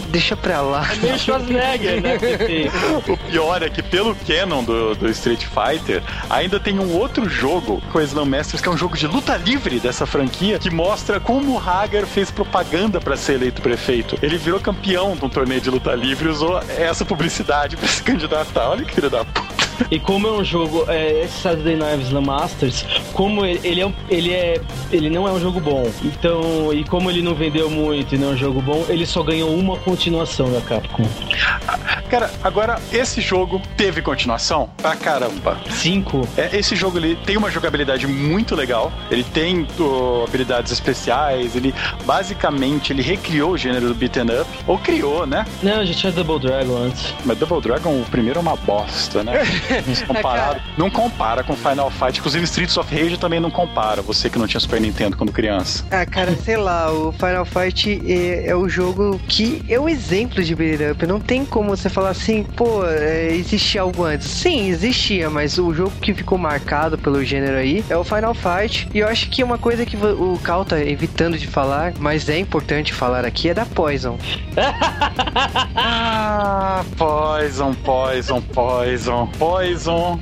Speaker 1: deixa pra lá.
Speaker 3: É meio Schwarzenegger, né, prefeito?
Speaker 2: O pior é que pelo canon do, do Street Fighter, ainda tem um outro jogo com a Slam Masters, que é um jogo de luta livre dessa franquia, que mostra como o Hagar fez propaganda pra ser eleito prefeito. Ele virou campeão de um torneio de luta livre e usou essa publicidade pra se candidatar. Olha que filho da puta.
Speaker 3: E como é um jogo, é, esse Saturday Night Slam Masters, como ele, ele é, ele é, ele não é um jogo bom. Então, e como ele não vendeu muito e não é um jogo bom, ele só ganhou uma continuação da Capcom.
Speaker 2: Cara, agora esse jogo teve continuação pra caramba.
Speaker 3: Cinco.
Speaker 2: É, esse jogo ele tem uma jogabilidade muito legal. Ele tem ó, habilidades especiais. Ele basicamente ele recriou o gênero do beaten up ou criou, né?
Speaker 3: Não, já tinha Double Dragon antes.
Speaker 2: Mas Double Dragon o primeiro é uma bosta, né? Comparado, não compara com Final Fight. Inclusive Streets of Rage também não compara. Você que não tinha Super Nintendo quando criança.
Speaker 1: Ah, cara, sei lá, o Final Fight é, é o jogo que é o exemplo de beat up. Não tem como você falar assim, pô, é, existia algo antes. Sim, existia, mas o jogo que ficou marcado pelo gênero aí é o Final Fight. E eu acho que uma coisa que o Cal tá evitando de falar, mas é importante falar aqui, é da Poison.
Speaker 2: Ah, Poison, Poison, Poison, Poison.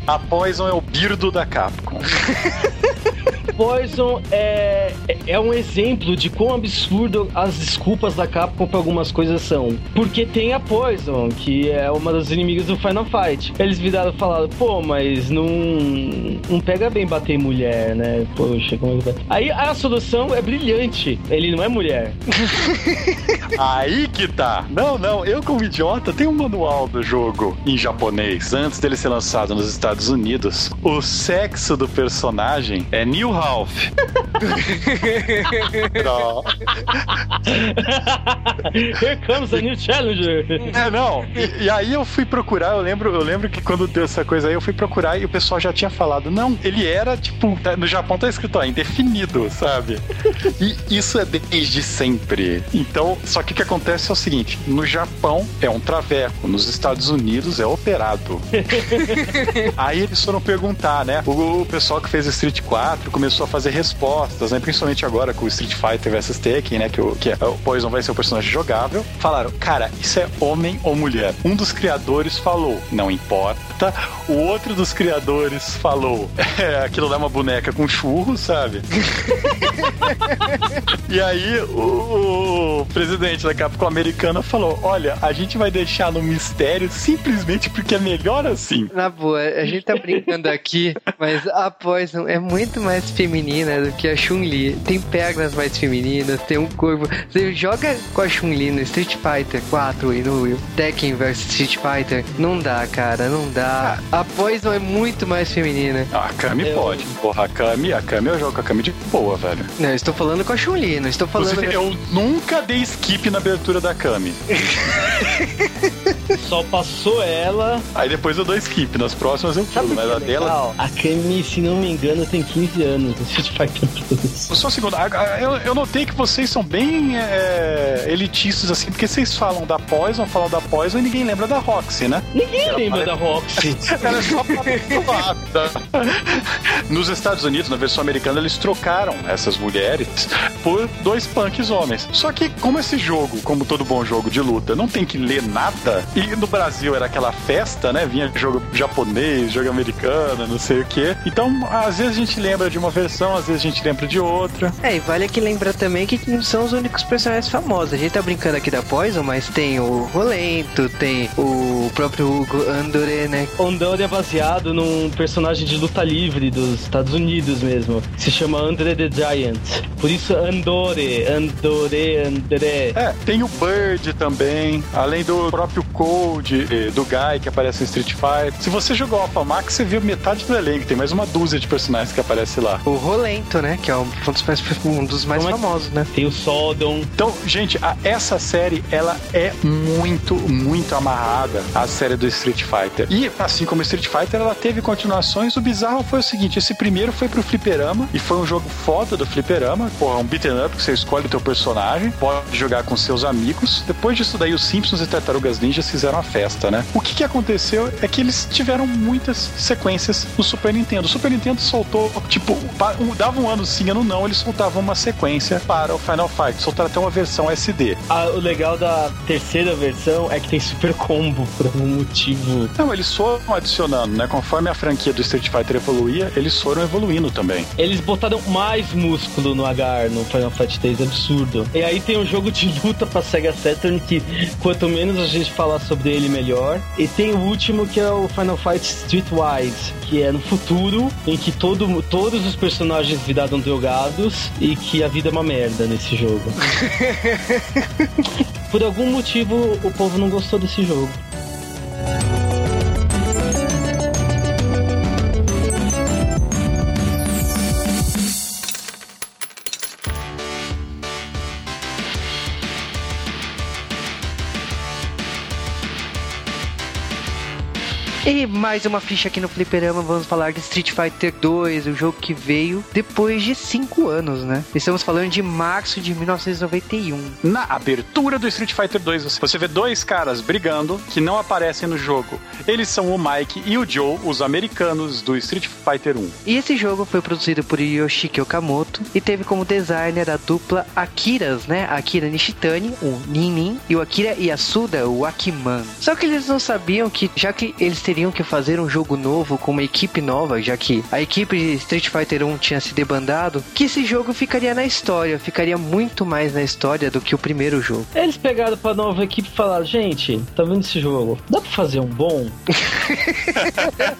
Speaker 2: A Poison é o birdo da Capcom.
Speaker 3: Poison é, é um exemplo de quão absurdo as desculpas da Capcom pra algumas coisas são. Porque tem a Poison, que é uma das inimigas do Final Fight. Eles viraram e falaram, pô, mas não, não pega bem bater em mulher, né? Poxa, como é que vai? Aí a solução é brilhante. Ele não é mulher.
Speaker 2: Aí que tá. Não, não, eu como idiota tenho um manual do jogo em japonês. Antes dele ser lançado nos Estados Unidos, o sexo do personagem é New Ralph. Não.
Speaker 3: Here comes a new challenger.
Speaker 2: É, não. E, e aí eu fui procurar, eu lembro, eu lembro que quando deu essa coisa aí, eu fui procurar e o pessoal já tinha falado, não, ele era, tipo, tá- no Japão tá escrito, ó, indefinido, sabe? E isso é desde sempre. Então, só que o que acontece é o seguinte, no Japão é um traveco, nos Estados Unidos é operado. aí eles foram perguntar, né? O, o pessoal que fez Street 4 começou a fazer respostas, né? Principalmente agora com o Street Fighter vs Tekken, né? Que, o, que é- o Poison vai ser o personagem jogável. Falaram, cara, isso é homem ou mulher? Um dos criadores falou, não importa. O outro dos criadores falou, é, aquilo lá é uma boneca com churro, sabe? E aí o, o presidente da Capcom americana falou: Olha, a gente vai deixar no mistério simplesmente porque é melhor assim.
Speaker 1: Na boa, a gente tá brincando aqui, mas a Poison é muito mais feminina do que a Chun-Li. tem pernas mais femininas, tem um corpo. Você joga com a Chun-Li no Street Fighter 4 e no Tekken vs Street Fighter, não dá, cara, não dá. A Poison é muito mais feminina.
Speaker 2: Ah, a Kami
Speaker 3: Eu-
Speaker 2: pode. Porra, a Kami, a Kami eu jogo com a Kami de boa, velho.
Speaker 1: Não, eu estou falando com a Chun-Li, não estou falando.
Speaker 2: Inclusive, eu nunca dei skip na abertura da Kami.
Speaker 3: Só passou ela.
Speaker 2: Aí depois eu dou skip. Nas próximas eu pulo, mas
Speaker 3: é
Speaker 2: a dela.
Speaker 3: A Kami, se não me engano, tem 15 anos no Street Fighter Plus.
Speaker 2: Só um segundo, eu, eu notei que vocês são bem é, elitistas, assim, porque vocês falam da Poison, falam da Poison e ninguém lembra da Roxy, né?
Speaker 3: Ninguém lembra da Roxy.
Speaker 2: Ela é só patrocinada. Nos Estados Unidos, na versão americana, eles trocaram essas mulheres por dois punks homens. Só que, como esse jogo, como todo bom jogo de luta, não tem que ler nada, e no Brasil era aquela festa, né? Vinha jogo japonês, jogo americano, não sei o quê. Então, às vezes a gente lembra de uma versão, às vezes a gente lembra de outra.
Speaker 1: É, e vale aqui lembrar também que não são os únicos personagens famosos. A gente tá brincando aqui da Poison, mas tem o Rolento, tem o próprio Hugo Andore, né?
Speaker 3: Ondore é baseado num personagem de luta livre dos Estados Unidos mesmo. Se chama Andre the Giant. Por isso Andore, Andore, André.
Speaker 2: É, tem o Bird também, além do próprio Cold, eh, do Guy que aparece em Street Fighter. Se você jogou Alpha Max, você viu metade do elenco, tem mais uma dúzia de personagens que aparece lá.
Speaker 1: O Rolento, né? Que é um dos mais, um dos mais
Speaker 3: é
Speaker 1: famosos, né?
Speaker 3: Tem o Sodom.
Speaker 2: Então, gente, a- essa série, ela é muito, muito amarrada à série do Street Fighter. E, assim como Street Fighter, ela teve continuações. O bizarro foi o seguinte, esse primeiro foi pro fliperama, e foi um jogo foda do fliperama. Porra, um beat'em up, que você escolhe o teu personagem, pode jogar com seus amigos. Depois disso daí, os Simpsons e Tartarugas Ninjas fizeram a festa, né? O que que aconteceu é que eles tiveram muitas sequências no Super Nintendo. O Super Nintendo soltou, tipo, dava um ano sim, ano não, eles soltavam uma sequência para o Final Fight. Soltaram até uma versão SD.
Speaker 3: Ah, o legal da terceira versão é que tem super combo por algum motivo.
Speaker 2: Não, eles foram adicionando, né? Conforme a franquia do Street Fighter evoluía, eles foram evoluindo também.
Speaker 3: Eles botaram mais músculo no Agar no Final Fight 3, absurdo. E aí tem um jogo de luta pra Sega Saturn que quanto menos a gente falar sobre ele, melhor. E tem o último que é o Final Fight Streetwise, que é no futuro, em que todo, todos os personagens viraram drogados e que a vida é uma merda nesse jogo. Por algum motivo o povo não gostou desse jogo. Bye.
Speaker 1: E mais uma ficha aqui no Fliperama, vamos falar de Street Fighter 2, o jogo que veio depois de 5 anos, né? Estamos falando de março de 1991.
Speaker 2: Na abertura do Street Fighter 2, você vê dois caras brigando que não aparecem no jogo. Eles são o Mike e o Joe, os americanos do Street Fighter 1.
Speaker 1: E esse jogo foi produzido por Yoshiki Okamoto e teve como designer a dupla Akiras, né? Akira Nishitani, o Ninin, e o Akira Yasuda, o Akiman. Só que eles não sabiam que, já que eles teriam que fazer um jogo novo com uma equipe nova, já que a equipe de Street Fighter 1 tinha se debandado, que esse jogo ficaria na história, ficaria muito mais na história do que o primeiro jogo.
Speaker 3: Eles pegaram pra nova equipe e falaram: gente, tá vendo esse jogo? Dá pra fazer um bom?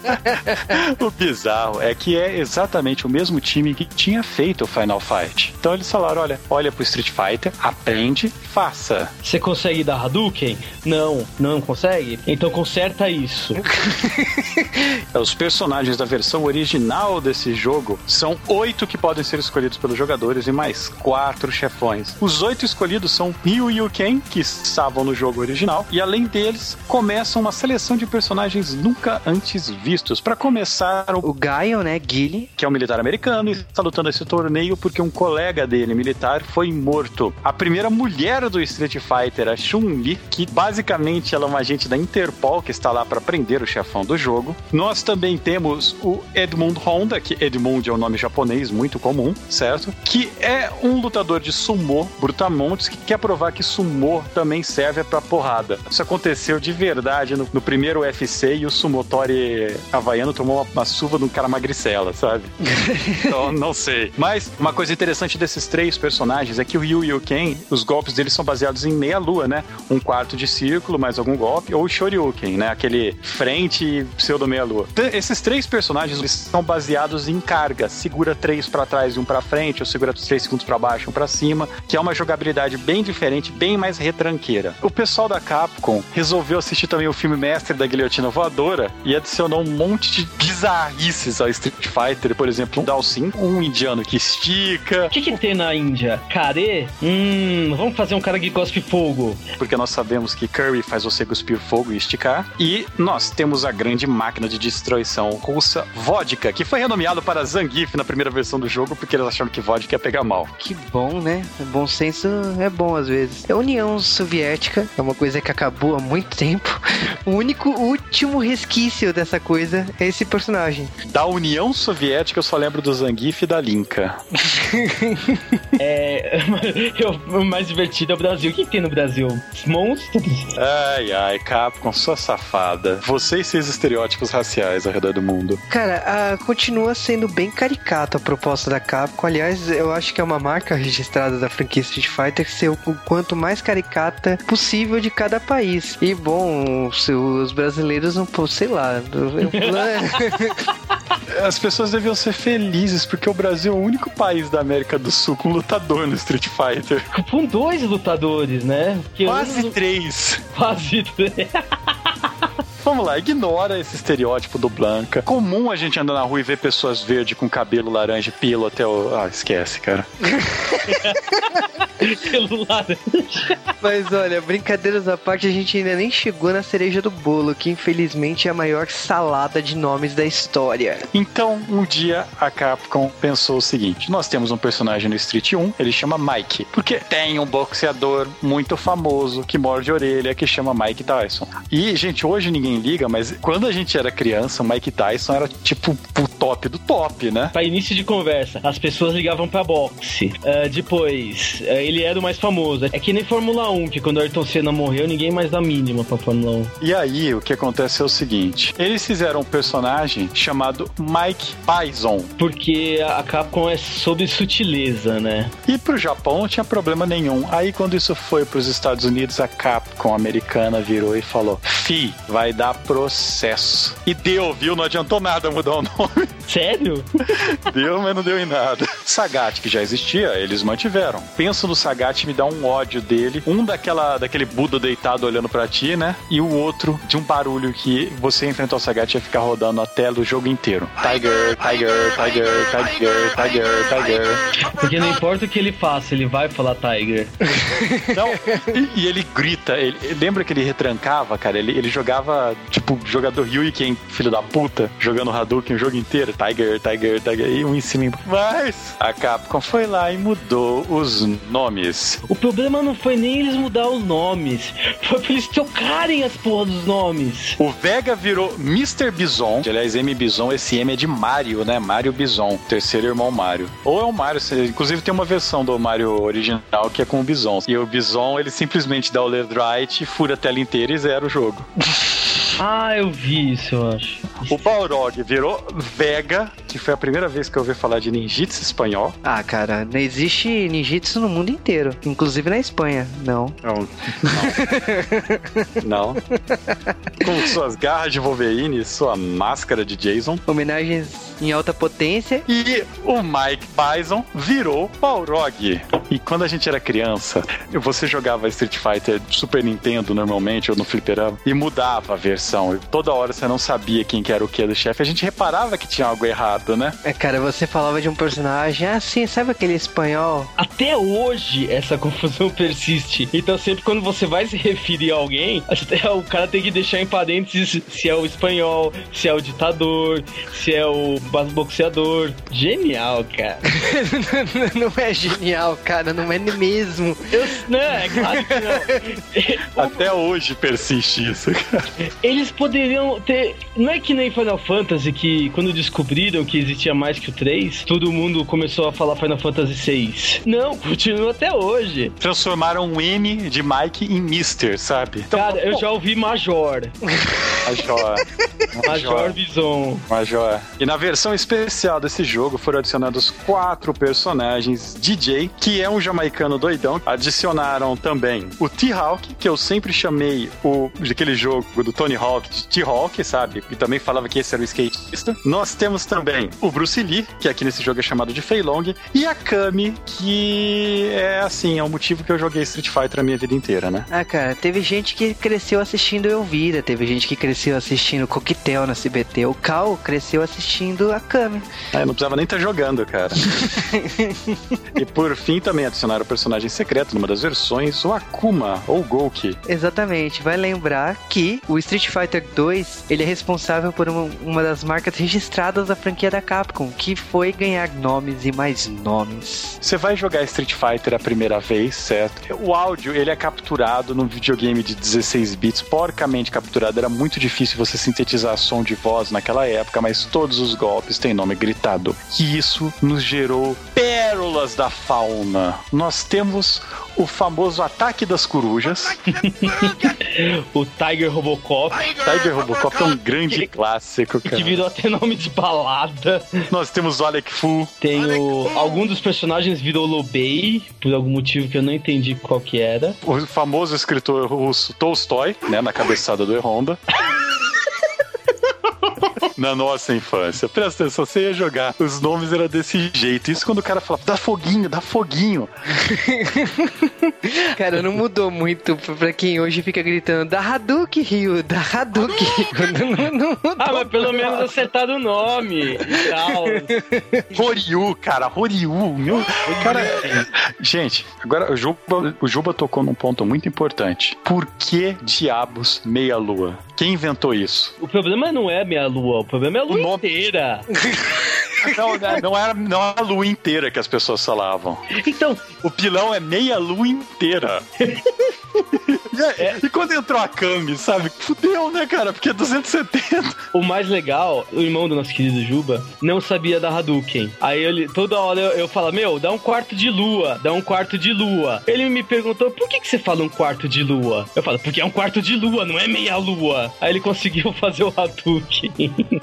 Speaker 2: O bizarro é que é exatamente o mesmo time que tinha feito o Final Fight. Então eles falaram: olha, olha pro Street Fighter, aprende, faça.
Speaker 3: Você consegue dar Hadouken? Não, não consegue? Então conserta isso.
Speaker 2: Os personagens da versão original desse jogo são oito que podem ser escolhidos pelos jogadores e mais quatro chefões. Os oito escolhidos são Ryu e Ken, que estavam no jogo original, e além deles, começa uma seleção de personagens nunca antes vistos. Para começar, o
Speaker 1: O Gaio, né? Guile.
Speaker 2: que é um militar americano, e está lutando esse torneio porque um colega dele, militar, foi morto. A primeira mulher do Street Fighter, a Chun-Li, que basicamente ela é uma agente da Interpol que está lá para prender o chefão do jogo. Nós também temos o Edmund Honda, que Edmund é um nome japonês muito comum, certo? Que é um lutador de sumô, brutamontes, que quer provar que sumô também serve para porrada. Isso aconteceu de verdade no, no primeiro UFC e o sumotori havaiano tomou uma, uma suva de um cara magricela, sabe? então, não sei. Mas uma coisa interessante desses três personagens é que o Ryu e o Ken, os golpes deles são baseados em meia lua, né? Um quarto de círculo, mais algum golpe, ou o Shoryuken, né? Aquele friend Ascendente e Pseudo Meia Lua. Esses três personagens eles são baseados em carga. Segura três para trás e um para frente, ou segura três segundos para baixo e um para cima, que é uma jogabilidade bem diferente, bem mais retranqueira. O pessoal da Capcom resolveu assistir também o filme Mestre da Guilhotina Voadora e adicionou um monte de bizarrices ao Street Fighter, por exemplo, um Dalsin, um indiano que estica.
Speaker 3: O que, que tem na Índia? Care? Hum, vamos fazer um cara que cospe fogo.
Speaker 2: Porque nós sabemos que Curry faz você cuspir fogo e esticar. E nós temos a grande máquina de destruição russa, Vodka, que foi renomeado para Zangief na primeira versão do jogo, porque eles acharam que vodka ia pegar mal.
Speaker 1: Que bom, né? Bom senso é bom às vezes. A União Soviética é uma coisa que acabou há muito tempo. O único último resquício dessa coisa é esse personagem.
Speaker 2: Da União Soviética eu só lembro do Zangief e da Linka.
Speaker 3: é. o mais divertido é o Brasil. O que tem no Brasil? Monstros?
Speaker 2: Ai, ai, Capcom, sua safada. Você e seus estereótipos raciais ao redor do mundo.
Speaker 1: Cara, a, continua sendo bem caricata a proposta da Capcom. Aliás, eu acho que é uma marca registrada da franquia Street Fighter ser o quanto mais caricata possível de cada país. E bom, se os brasileiros não, sei lá.
Speaker 2: As pessoas deviam ser felizes porque o Brasil é o único país da América do Sul com lutador no Street Fighter.
Speaker 3: Com dois lutadores, né?
Speaker 2: Que Quase eu... três.
Speaker 3: Quase três.
Speaker 2: Vamos lá, ignora esse estereótipo do Blanca. Comum a gente andar na rua e ver pessoas verdes com cabelo laranja e pelo até o. Ah, esquece, cara.
Speaker 1: pelo laranja. Mas olha, brincadeiras à parte, a gente ainda nem chegou na cereja do bolo, que infelizmente é a maior salada de nomes da história.
Speaker 2: Então, um dia a Capcom pensou o seguinte: nós temos um personagem no Street 1, ele chama Mike. Porque tem um boxeador muito famoso que morde a orelha que chama Mike Tyson. E, gente, hoje ninguém liga, mas quando a gente era criança, o Mike Tyson era tipo o top do top, né?
Speaker 3: Pra início de conversa, as pessoas ligavam pra boxe. Uh, depois, uh, ele era o mais famoso. É que nem Fórmula 1, que quando Ayrton Senna morreu, ninguém mais dá mínima pra Fórmula 1.
Speaker 2: E aí, o que acontece é o seguinte: eles fizeram um personagem chamado Mike Bison.
Speaker 3: Porque a Capcom é sobre sutileza, né?
Speaker 2: E pro Japão não tinha problema nenhum. Aí, quando isso foi pros Estados Unidos, a Capcom americana virou e falou: Fi, vai dar processo. E deu, viu? Não adiantou nada mudar o nome.
Speaker 3: Sério?
Speaker 2: Deu, mas não deu em nada. Sagat, que já existia, eles mantiveram. Penso no Sagat me dá um ódio dele. Um daquela, daquele Buda deitado olhando para ti, né? E o outro de um barulho que você enfrentar o Sagat ia ficar rodando a tela o jogo inteiro. Tiger, Tiger, Tiger, Tiger, Tiger, Tiger.
Speaker 3: Porque não importa o que ele faça, ele vai falar Tiger.
Speaker 2: Não, e, e ele grita. Ele, lembra que ele retrancava, cara? Ele, ele jogava tipo, jogador Ryu quem filho da puta, jogando Hadouken o jogo inteiro. Tiger, Tiger, Tiger, e um em cima. Mas a Capcom foi lá e mudou os nomes.
Speaker 3: O problema não foi nem eles mudar os nomes, foi pra eles trocarem as porra dos nomes.
Speaker 2: O Vega virou Mr. Bison. Aliás, M Bison, esse M é de Mario, né? Mario Bison, terceiro irmão Mario. Ou é o Mario, inclusive tem uma versão do Mario original que é com o Bison. E o Bison, ele simplesmente dá o left right, fura a tela inteira e zera o jogo.
Speaker 3: Ah, eu vi isso, eu acho.
Speaker 2: O Balrog virou Vega, que foi a primeira vez que eu ouvi falar de ninjitsu espanhol.
Speaker 1: Ah, cara, não existe ninjitsu no mundo inteiro, inclusive na Espanha, não.
Speaker 2: Não. Não. não. Com suas garras de Wolverine, sua máscara de Jason.
Speaker 1: Homenagens em alta potência.
Speaker 2: E o Mike Bison virou Balrog. E quando a gente era criança, você jogava Street Fighter Super Nintendo normalmente, ou no fliperama, e mudava a versão. E toda hora você não sabia quem que era o que do chefe. A gente reparava que tinha algo errado, né?
Speaker 1: É, cara, você falava de um personagem assim, sabe aquele espanhol?
Speaker 3: Até hoje essa confusão persiste. Então sempre quando você vai se referir a alguém, o cara tem que deixar em parênteses se é o espanhol, se é o ditador, se é o boxeador. Genial, cara.
Speaker 1: não é genial, cara, não é mesmo.
Speaker 3: Eu, não, é claro que
Speaker 2: não. Até hoje persiste isso, cara.
Speaker 3: Eles poderiam ter. Não é que nem Final Fantasy que quando descobriram que existia mais que o 3, todo mundo começou a falar Final Fantasy 6. Não, continua até hoje.
Speaker 2: Transformaram o M de Mike em Mister, sabe?
Speaker 3: Então, cara, eu já ouvi Major.
Speaker 2: Major.
Speaker 3: Major Bison.
Speaker 2: Major. E na versão especial desse jogo foram adicionados quatro personagens. DJ, que é um jamaicano doidão. Adicionaram também o T-Hawk, que eu sempre chamei o daquele jogo do Tony Hawk de T-Hawk, sabe? E também falava que esse era o skatista. Nós temos também o Bruce Lee, que aqui nesse jogo é chamado de Fei Long, e a Kami, que é assim, é o motivo que eu joguei Street Fighter a minha vida inteira, né?
Speaker 1: Ah, cara, teve gente que cresceu assistindo Elvira, teve gente que cresceu assistindo Coquetel na CBT. O Cal cresceu assistindo a Kami.
Speaker 2: Ah, eu não precisava nem estar jogando, cara. e por fim também adicionaram o personagem secreto numa das versões, o Akuma, ou Gouki.
Speaker 1: Exatamente, vai lembrar que o Street Fighter 2 ele é responsável por uma, uma das marcas registradas da franquia da Capcom, que foi ganhar nomes e mais nomes.
Speaker 2: Você vai jogar Street Fighter a primeira vez, certo? O áudio ele é capturado num videogame de 16 bits, porcamente capturado. Era muito difícil você sintetizar som de voz naquela época, mas todos os golpes têm nome gritado. E isso nos gerou pérolas da fauna. Nós temos o famoso ataque das corujas.
Speaker 3: o Tiger Robocop.
Speaker 2: Tiger Robocop é um grande clássico, cara.
Speaker 3: Que virou até nome de balada.
Speaker 2: Nós temos o Alec Fu.
Speaker 3: Tem o... Algum dos personagens virou Lobei, por algum motivo que eu não entendi qual que era.
Speaker 2: O famoso escritor russo Tolstói, né, na cabeçada do E-Honda. na nossa infância. Presta atenção, você ia jogar, os nomes eram desse jeito. Isso quando o cara falava, dá foguinho, dá foguinho.
Speaker 1: cara, não mudou muito pra quem hoje fica gritando, da Hadouken, Rio, da Hadouken.
Speaker 3: não, não, não ah, mas pelo menos acertaram o nome.
Speaker 2: Roryu, cara, Roryu. Meu, cara, gente, agora o Juba, o Juba tocou num ponto muito importante. Por que diabos meia-lua? Quem inventou isso?
Speaker 3: O problema não é meia-lua, o problema é a lua nome... inteira.
Speaker 2: Não, né, não, era, não era a lua inteira que as pessoas falavam.
Speaker 3: Então.
Speaker 2: O pilão é meia lua inteira. É. E quando entrou a Kami, sabe? Fudeu, né, cara? Porque é 270.
Speaker 3: O mais legal, o irmão do nosso querido Juba não sabia da Hadouken. Aí ele, toda hora eu, eu falo, meu, dá um quarto de lua, dá um quarto de lua. Ele me perguntou, por que, que você fala um quarto de lua? Eu falo, porque é um quarto de lua, não é meia lua. Aí ele conseguiu fazer o Hadouken.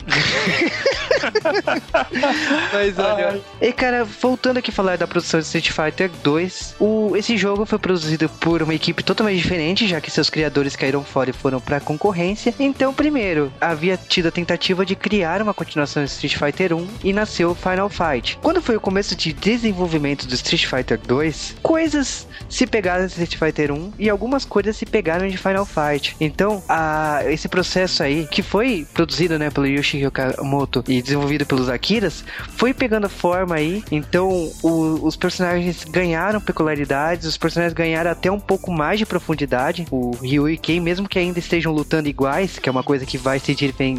Speaker 1: Mas olha. E cara, voltando aqui a falar da produção de Street Fighter 2, o, esse jogo foi produzido por uma equipe totalmente diferente, já que seus criadores caíram fora e foram pra concorrência. Então, primeiro, havia tido a tentativa de criar uma continuação de Street Fighter 1 e nasceu Final Fight. Quando foi o começo de desenvolvimento do Street Fighter 2, coisas se pegaram de Street Fighter 1 e algumas coisas se pegaram de Final Fight. Então, a, esse processo aí, que foi produzido né, pelo Yoshi Okamoto e desenvolvido pelos Akiras, foi pegando forma aí. Então, o, os personagens ganharam peculiaridades, os personagens ganharam até um pouco mais de profundidade. O Ryu e Ken, mesmo que ainda estejam lutando iguais, que é uma coisa que vai se,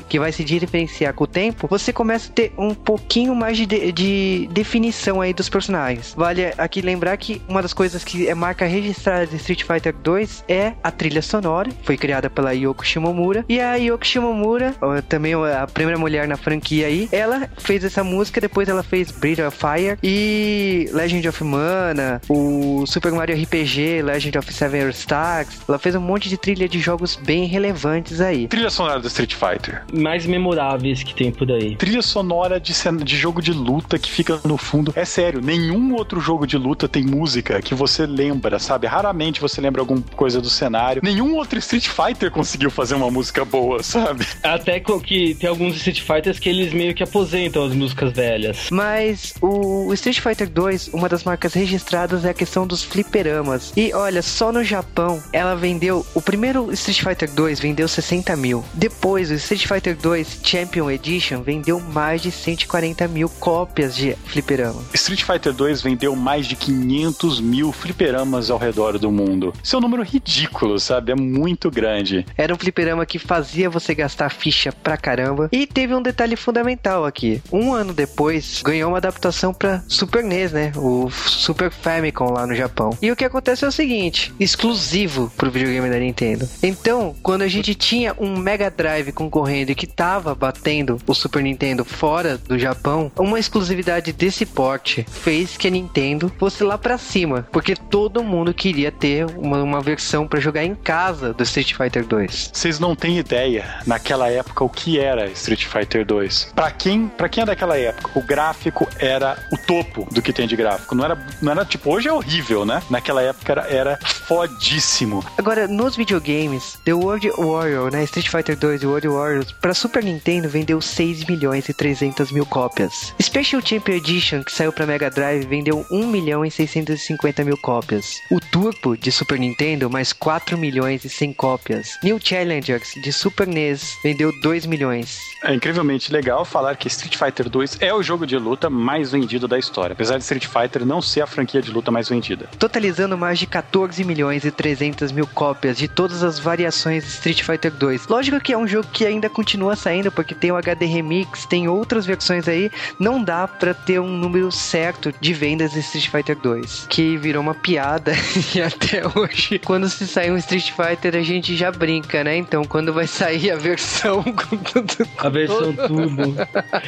Speaker 1: que vai se diferenciar com o tempo, você começa a ter um pouquinho mais de, de, de definição aí dos personagens. Vale aqui lembrar que uma das coisas que é marca registrada de Street Fighter 2 é a trilha sonora, foi criada pela Yoko Shimomura. E a Yoko Shimomura, também a primeira mulher na franquia aí, ela fez essa música, depois ela fez Breath of Fire e Legend of Mana, o Super Mario RPG, Legend of Seven Stars. Ela fez um monte de trilha de jogos bem relevantes aí.
Speaker 2: Trilha sonora do Street Fighter.
Speaker 3: Mais memoráveis que tem por aí.
Speaker 2: Trilha sonora de, de jogo de luta que fica no fundo. É sério, nenhum outro jogo de luta tem música que você lembra, sabe? Raramente você lembra alguma coisa do cenário. Nenhum outro Street Fighter conseguiu fazer uma música boa, sabe?
Speaker 3: Até que tem alguns Street Fighters que eles meio que aposentam as músicas velhas.
Speaker 1: Mas o Street Fighter 2, uma das marcas registradas é a questão dos fliperamas. E olha, só no Japão ela vendeu. O primeiro Street Fighter 2 vendeu 60 mil. Depois, o Street Fighter 2 Champion Edition vendeu mais de 140 mil cópias de fliperama.
Speaker 2: Street Fighter 2 vendeu mais de 500 mil fliperamas ao redor do mundo. Isso é um número ridículo, sabe? É muito grande.
Speaker 1: Era um fliperama que fazia você gastar ficha pra caramba. E teve um detalhe fundamental aqui. Um ano depois, ganhou uma adaptação para Super NES, né? O Super Famicom lá no Japão. E o que acontece é o seguinte: exclusivo pro videogame da Nintendo. Então, quando a gente tinha um Mega Drive concorrendo e que tava batendo o Super Nintendo fora do Japão, uma exclusividade desse porte fez que a Nintendo fosse lá para cima, porque todo mundo queria ter uma, uma versão para jogar em casa do Street Fighter 2.
Speaker 2: Vocês não têm ideia naquela época o que era Street Fighter 2. Para quem, para quem é daquela época, o gráfico era o topo do que tem de gráfico. Não era, não era tipo, hoje é horrível, né? Naquela época era, era fodíssimo.
Speaker 1: Agora, nos videogames, The World Warrior, né, Street Fighter 2 e World Warriors, para Super Nintendo vendeu 6 milhões e 300 mil cópias. Special Champion Edition, que saiu para Mega Drive, vendeu 1 milhão e 650 mil cópias. O Turbo de Super Nintendo, mais 4 milhões e 100 cópias. New Challengers de Super NES vendeu 2 milhões.
Speaker 2: É incrivelmente legal falar que Street Fighter 2 é o jogo de luta mais vendido da história, apesar de Street Fighter não ser a franquia de luta mais vendida.
Speaker 1: Totalizando mais de 14 milhões e 300 mil cópias de todas as variações de Street Fighter 2. Lógico que é um jogo que ainda continua saindo, porque tem o HD Remix, tem outras versões aí, não dá para ter um número certo de vendas de Street Fighter 2, que virou uma piada e até hoje, quando se sair um Street Fighter, a gente já brinca, né? Então, quando vai sair a versão com tudo.
Speaker 3: A versão turbo.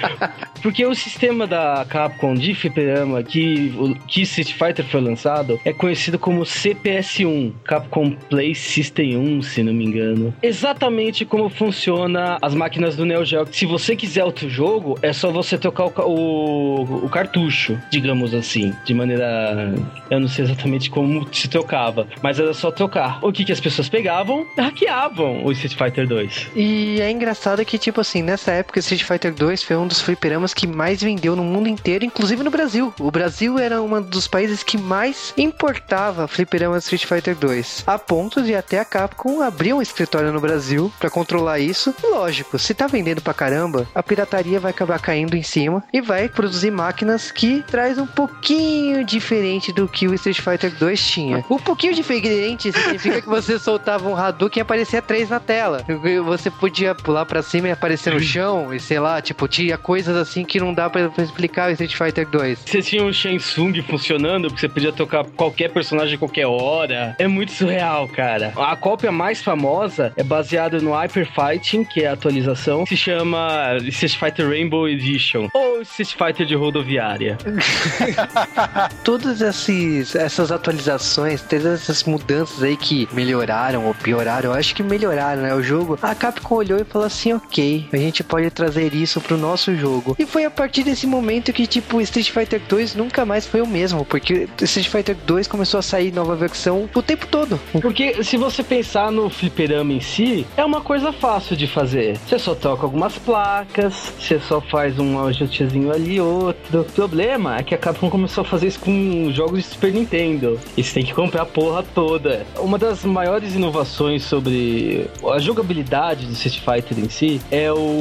Speaker 3: Porque o sistema da Capcom de fliperama que, que Street Fighter foi lançado é conhecido como CPS-1, Capcom Play System 1, se não me engano. Exatamente como funciona as máquinas do Neo Geo. Se você quiser outro jogo, é só você trocar o, o, o cartucho, digamos assim, de maneira... Eu não sei exatamente como se trocava, mas era só trocar. O que, que as pessoas pegavam? Hackeavam o Street Fighter 2.
Speaker 1: E é engraçado que, tipo assim, nessa época, Street Fighter 2 foi um dos fliperamas que mais vendeu no mundo inteiro, inclusive no Brasil. O Brasil era um dos países que mais importava fliperamas Street Fighter 2, a ponto de até a Capcom abrir um escritório no Brasil para controlar isso. E lógico, se tá vendendo pra caramba, a pirataria vai acabar caindo em cima e vai produzir máquinas que traz um pouquinho diferente do que o Street Fighter 2 tinha. Um pouquinho diferente significa que você soltava um Hadouken e aparecia três na tela. Você podia pular para cima e aparecer no chão, e sei lá, tipo, tinha coisas assim que não dá pra explicar o Street Fighter 2.
Speaker 3: Você tinha um Shang Tsung funcionando, porque você podia tocar qualquer personagem a qualquer hora. É muito surreal, cara. A cópia mais famosa é baseada no Hyper Fighting, que é a atualização, se chama Street Fighter Rainbow Edition, ou Street Fighter de rodoviária.
Speaker 1: Todas esses, essas atualizações, todas essas mudanças aí que melhoraram ou pioraram, eu acho que melhoraram, né? O jogo, a Capcom olhou e falou assim: ok, a gente pode trazer isso pro nosso jogo. E foi a partir desse momento que, tipo, Street Fighter 2 nunca mais foi o mesmo, porque Street Fighter 2 começou a sair nova versão o tempo todo.
Speaker 3: Porque se você pensar no fliperama em si, é uma coisa fácil de fazer. Você só troca algumas placas, você só faz um ajustezinho ali outro. O problema é que a Capcom começou a fazer isso com jogos de Super Nintendo. E você tem que comprar a porra toda. Uma das maiores inovações sobre a jogabilidade do Street Fighter em si é o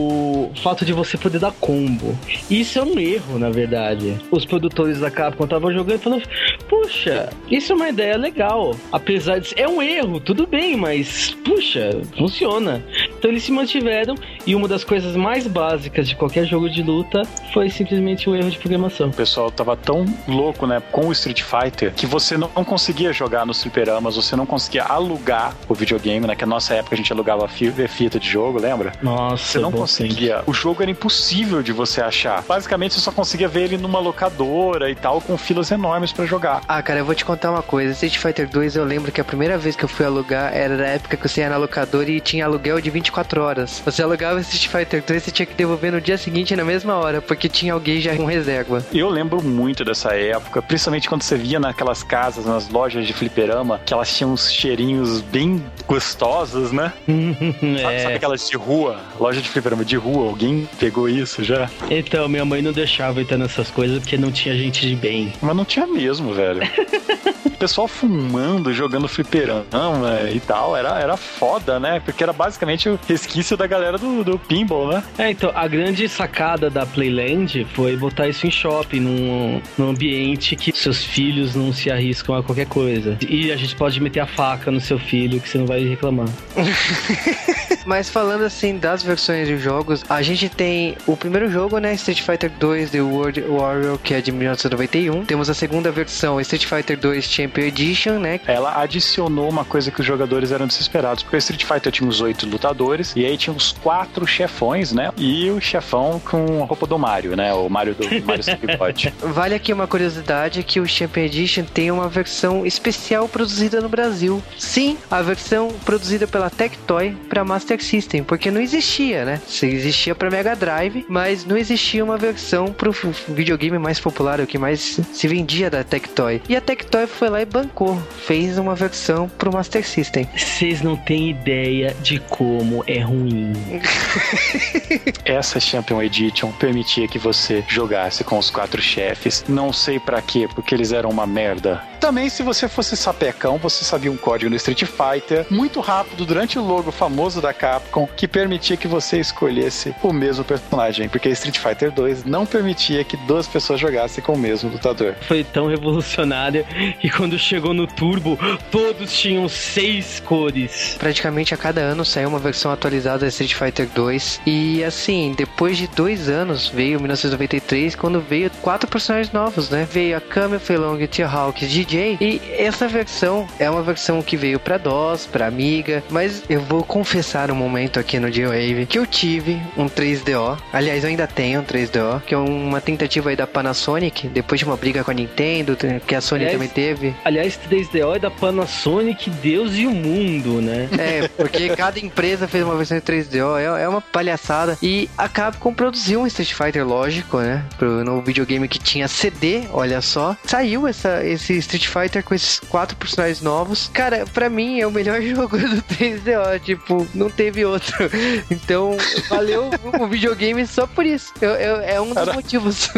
Speaker 3: fato de você poder dar combo. Isso é um erro, na verdade. Os produtores da Capcom estavam jogando e falando: Puxa, isso é uma ideia legal. Apesar de. É um erro, tudo bem, mas. Puxa, funciona. Então eles se mantiveram e uma das coisas mais básicas de qualquer jogo de luta foi simplesmente um erro de programação.
Speaker 2: O pessoal tava tão louco, né, com o Street Fighter que você não conseguia jogar nos fliperamas, você não conseguia alugar o videogame. Naquela nossa época a gente alugava fita de jogo, lembra?
Speaker 3: Nossa,
Speaker 2: você não conseguia. Tempo. O jogo era impossível de você achar. Basicamente você só conseguia ver ele numa locadora e tal, com filas enormes para jogar.
Speaker 1: Ah, cara, eu vou te contar uma coisa. Street Fighter 2, eu lembro que a primeira vez que eu fui alugar era da época que você ia na locadora e tinha aluguel de 24 horas. Você alugava Street Fighter 2 e tinha que devolver no dia seguinte na mesma hora, porque tinha alguém já com reserva.
Speaker 2: Eu lembro muito dessa época, principalmente quando você via naquelas casas, nas lojas de fliperama, que elas tinham uns cheirinhos bem gostosos, né? é. sabe, sabe aquelas de rua? Loja de fliperama de rua, alguém pegou isso já?
Speaker 3: Então, minha mãe não deixava entrar nessas coisas porque não tinha gente de bem.
Speaker 2: Mas não tinha mesmo, velho. pessoal fumando, jogando fliperama e tal, era, era foda, né? Porque era basicamente o resquício da galera do, do pinball, né?
Speaker 3: É, então, a grande sacada da Playland foi botar isso em shopping, num, num ambiente que seus filhos não se arriscam a qualquer coisa. E a gente pode meter a faca no seu filho que você não vai reclamar.
Speaker 1: Mas falando assim das versões de jogos, a gente tem o primeiro jogo, né? Street Fighter 2 The World Warrior, que é de 1991. Temos a segunda versão, Street Fighter 2 Champion Edition, né?
Speaker 2: Ela adicionou uma coisa que os jogadores eram desesperados, porque o Street Fighter tinha os oito lutadores, e aí tinha os quatro chefões, né? E o chefão com a roupa do Mario, né? O Mario do Mario Bigode.
Speaker 1: Vale aqui uma curiosidade que o Champion Edition tem uma versão especial produzida no Brasil. Sim, a versão produzida pela Tectoy para Master System, porque não existia, né? Existia para Mega Drive, mas não existia uma versão para o videogame mais popular, o que mais se vendia da Tectoy. E a Tectoy foi lá e bancou, fez uma versão pro Master System.
Speaker 3: Vocês não têm ideia de como é ruim.
Speaker 2: Essa Champion Edition permitia que você jogasse com os quatro chefes. Não sei para quê, porque eles eram uma merda. Também, se você fosse sapecão, você sabia um código no Street Fighter muito rápido durante o logo famoso da Capcom que permitia que você escolhesse o mesmo personagem, porque Street Fighter 2 não permitia que duas pessoas jogassem com o mesmo lutador.
Speaker 3: Foi tão revolucionário que quando chegou no Turbo, todos tinham seis cores.
Speaker 1: Praticamente a cada ano saiu uma versão atualizada da Street Fighter 2 e assim, depois de dois anos, veio 1993, quando veio quatro personagens novos, né? Veio a Kami, Felong, T-Hawk, DJ e essa versão é uma versão que veio para DOS, para Amiga, mas eu vou confessar um momento aqui no G-Wave que eu tive um 3DO, aliás eu ainda tenho um 3DO, que é uma tentativa aí da Panasonic, depois de uma briga com a Nintendo, que a Sony
Speaker 3: aliás,
Speaker 1: também teve.
Speaker 3: Aliás, 3DO é da Panasonic, Deus e o mundo, né?
Speaker 1: É, porque cada empresa fez uma versão de 3DO, é, é uma palhaçada. E a Capcom produziu um Street Fighter, lógico, né? Pro novo videogame que tinha CD, olha só. Saiu essa, esse Street Fighter com esses quatro personagens novos. Cara, pra mim é o melhor jogo do 3DO, tipo, não teve outro. Então, valeu o videogame só por isso. Eu, eu, é um dos Cara. motivos.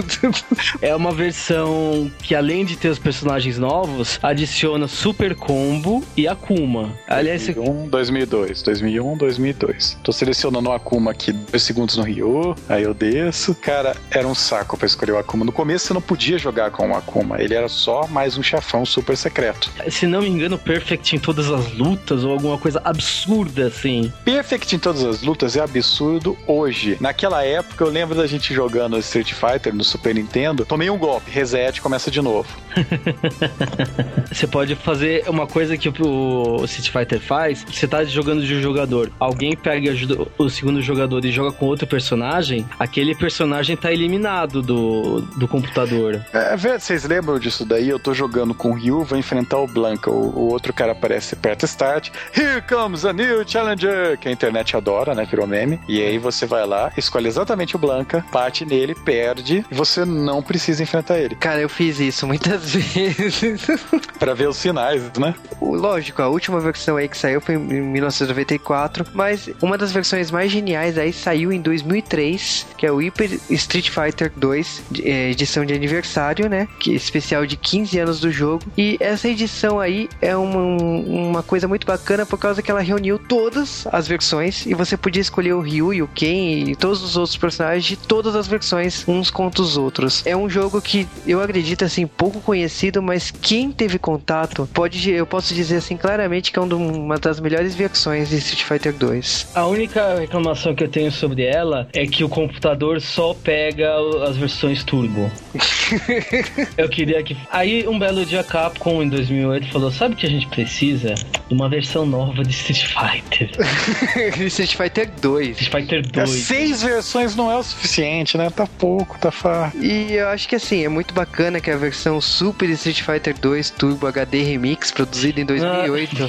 Speaker 3: é uma versão que, além de ter os personagens novos, adiciona Super Combo e Akuma.
Speaker 2: Aliás, 2001, 2002. 2001, 2002. Tô selecionando o Akuma aqui, dois segundos no Ryu, aí eu desço. Cara, era um saco pra escolher o Akuma. No começo você não podia jogar com o Akuma, ele era só mais um chefão super secreto.
Speaker 3: Se não me engano, Perfect em todas as lutas ou alguma coisa absurda assim.
Speaker 2: Perfect em todas as lutas é absurdo hoje. Naquela época eu lembro da gente jogando Street Fighter no Super Nintendo, tomei um golpe, reset, começa de novo.
Speaker 3: você pode fazer uma coisa que o Street Fighter faz, você tá jogando de um jogador, alguém pega o segundo jogador e joga com outro personagem, aquele personagem tá eliminado do, do computador.
Speaker 2: É, vocês lembram disso daí? Eu tô jogando com o Ryu, vou enfrentar o Blanca, o, o outro cara aparece perto start, Here comes a new challenger, que a internet adora, né, virou meme, e aí você vai lá, escolhe exatamente o Blanca, bate nele, perde, e você não precisa enfrentar ele.
Speaker 1: Cara, eu fiz isso muitas vezes.
Speaker 2: pra ver os sinais, né?
Speaker 1: Lógico, a última versão aí que saiu foi em 1994, mas uma das versões mais geniais aí saiu em 2003, que é o Hyper Street Fighter 2, é, edição de aniversário, né? Que é especial de 15 anos do jogo. E essa edição aí é uma, uma coisa muito bacana por causa que ela reuniu todas as versões e você podia escolher o Ryu e o Ken e todos os outros personagens de todas as versões uns contra os outros. É um jogo que eu acredito assim pouco conhecido, mas quem teve contato pode eu posso dizer assim claramente que é uma das melhores versões de Street Fighter 2.
Speaker 3: A única reclamação que eu tenho sobre ela é que o computador só pega as versões turbo. eu queria que aí um belo dia Capcom em 2008 falou: "Sabe o que a gente precisa? Uma versão nova de Street Fighter."
Speaker 1: Street Fighter 2.
Speaker 3: Street Fighter 2. É,
Speaker 2: seis versões não é o suficiente, né? Tá pouco, tá fácil.
Speaker 1: E eu acho que assim, é muito bacana que a versão Super Street Fighter 2 Turbo HD Remix, produzida em 2008.
Speaker 3: Ah,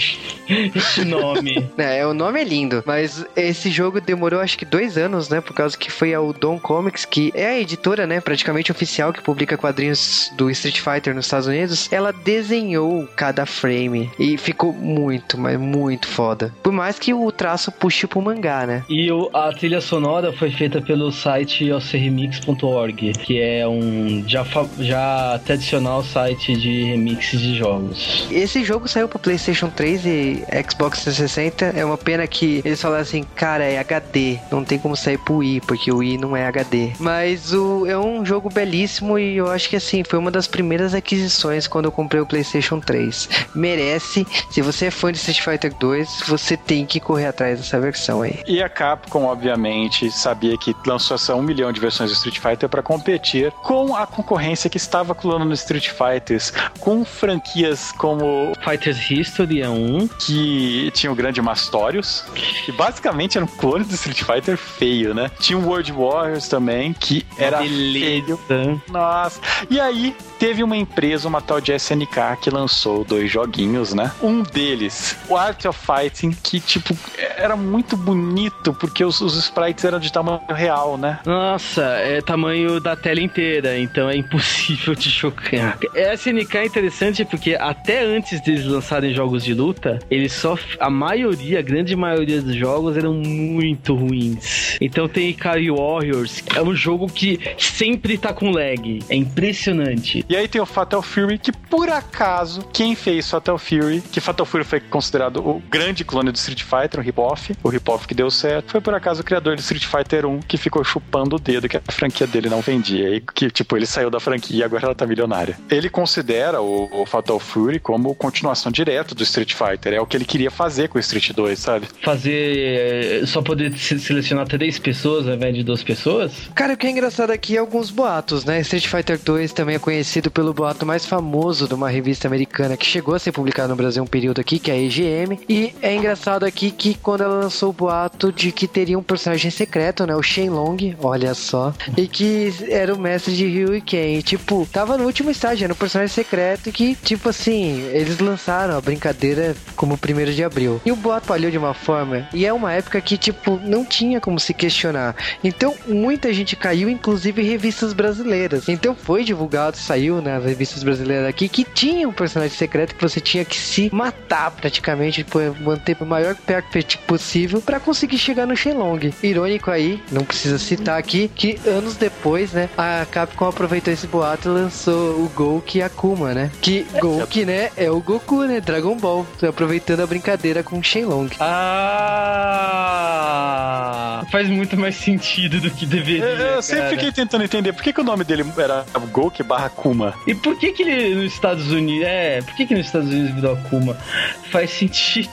Speaker 3: esse nome.
Speaker 1: é, o nome é lindo, mas esse jogo demorou acho que dois anos, né? Por causa que foi a Udon Comics, que é a editora, né? Praticamente oficial que publica quadrinhos do Street Fighter nos Estados Unidos. Ela desenhou cada frame e ficou muito, mas muito foda. Por mais que o traço puxe pro mangá, né?
Speaker 3: E o, a trilha sonora foi feita pelo site ocremix.org, que é um já, já tradicional site de remixes de jogos.
Speaker 1: Esse jogo saiu pro PlayStation 3 e Xbox 360. É uma pena que eles falaram assim, cara, é HD, não tem como sair pro Wii, porque o Wii não é HD. Mas o, é um jogo belíssimo e eu acho que assim, foi uma das primeiras aquisições quando eu comprei o PlayStation 3. Merece. Se você é fã de Street Fighter 2, você tem que correr atrás dessa versão aí.
Speaker 2: E a Capcom, obviamente, sabia que lançou essa um milhão de versões do Street Fighter para competir com a concorrência que estava colando no Street Fighters, com franquias como
Speaker 3: Fighters History é um.
Speaker 2: que tinha o grande Mastorius, que basicamente era um clone do Street Fighter feio, né? Tinha o World Warriors também, que era feio.
Speaker 3: Beleza.
Speaker 2: E aí teve uma empresa, uma tal de SNK, que lançou dois joguinhos, né? Um deles, o Art of Fighting, que tipo era muito bonito porque os, os sprites eram de tamanho real, né?
Speaker 3: Nossa, é tamanho da tela inteira, então é impossível de chocar. SNK é interessante porque até antes deles lançarem jogos de luta, eles só. A maioria, a grande maioria dos jogos eram muito ruins. Então tem Ikari Warriors, é um jogo que sempre tá com lag. É impressionante.
Speaker 2: E aí tem o Fatal Fury, que por acaso, quem fez Fatal Fury, que Fatal Fury foi considerado o grande clone do Street Fighter, um rip-off, o rip-off que deu certo, foi por acaso o criador do Street Fighter 1 que ficou chupando o dedo que a franquia dele não vendia. E que, tipo, ele saiu da franquia e agora ela tá milionária. Ele considera o, o Fatal Fury como continuação direta do Street Fighter. É o que ele queria fazer com o Street 2, sabe?
Speaker 3: Fazer. eh, Só poder se- selecionar três pessoas ao invés de duas pessoas?
Speaker 1: Cara, o que é engraçado aqui é alguns boatos, né? Street Fighter 2 também é conhecido pelo boato mais famoso de uma revista americana que chegou a ser publicada no Brasil um período aqui, que é a EGM. E é engraçado aqui que quando ela lançou o boato de que teria um personagem secreto, né? O Shenlong, olha só. E que era o mestre de Ryu e Ken. E, tipo, tava no último estágio, era um personagem secreto que, tipo assim, eles lançaram a brincadeira como 1 de abril. E o boato falhou de uma forma, e é uma época que, tipo, não tinha como se questionar. Então, muita gente caiu, inclusive revistas brasileiras. Então, foi divulgado, saiu nas revistas brasileiras aqui, que tinha um personagem secreto que você tinha que se matar praticamente, manter o maior perto possível para conseguir chegar no Shenlong. Irônico aí, não precisa citar aqui, que anos depois, né, a Capcom aproveitou esse boato e lançou o Gouki Akuma, né? Que Gouki, né, é o Goku, né? Dragon Ball, aproveitando a brincadeira com o Shenlong.
Speaker 3: Ah! Faz muito mais sentido do que deveria.
Speaker 2: Eu, eu sempre
Speaker 3: cara.
Speaker 2: fiquei tentando entender por que, que o nome dele era Gouki barra Kuma.
Speaker 3: E por que que ele nos Estados Unidos. É, por que que nos Estados Unidos virou Akuma? Faz sentido.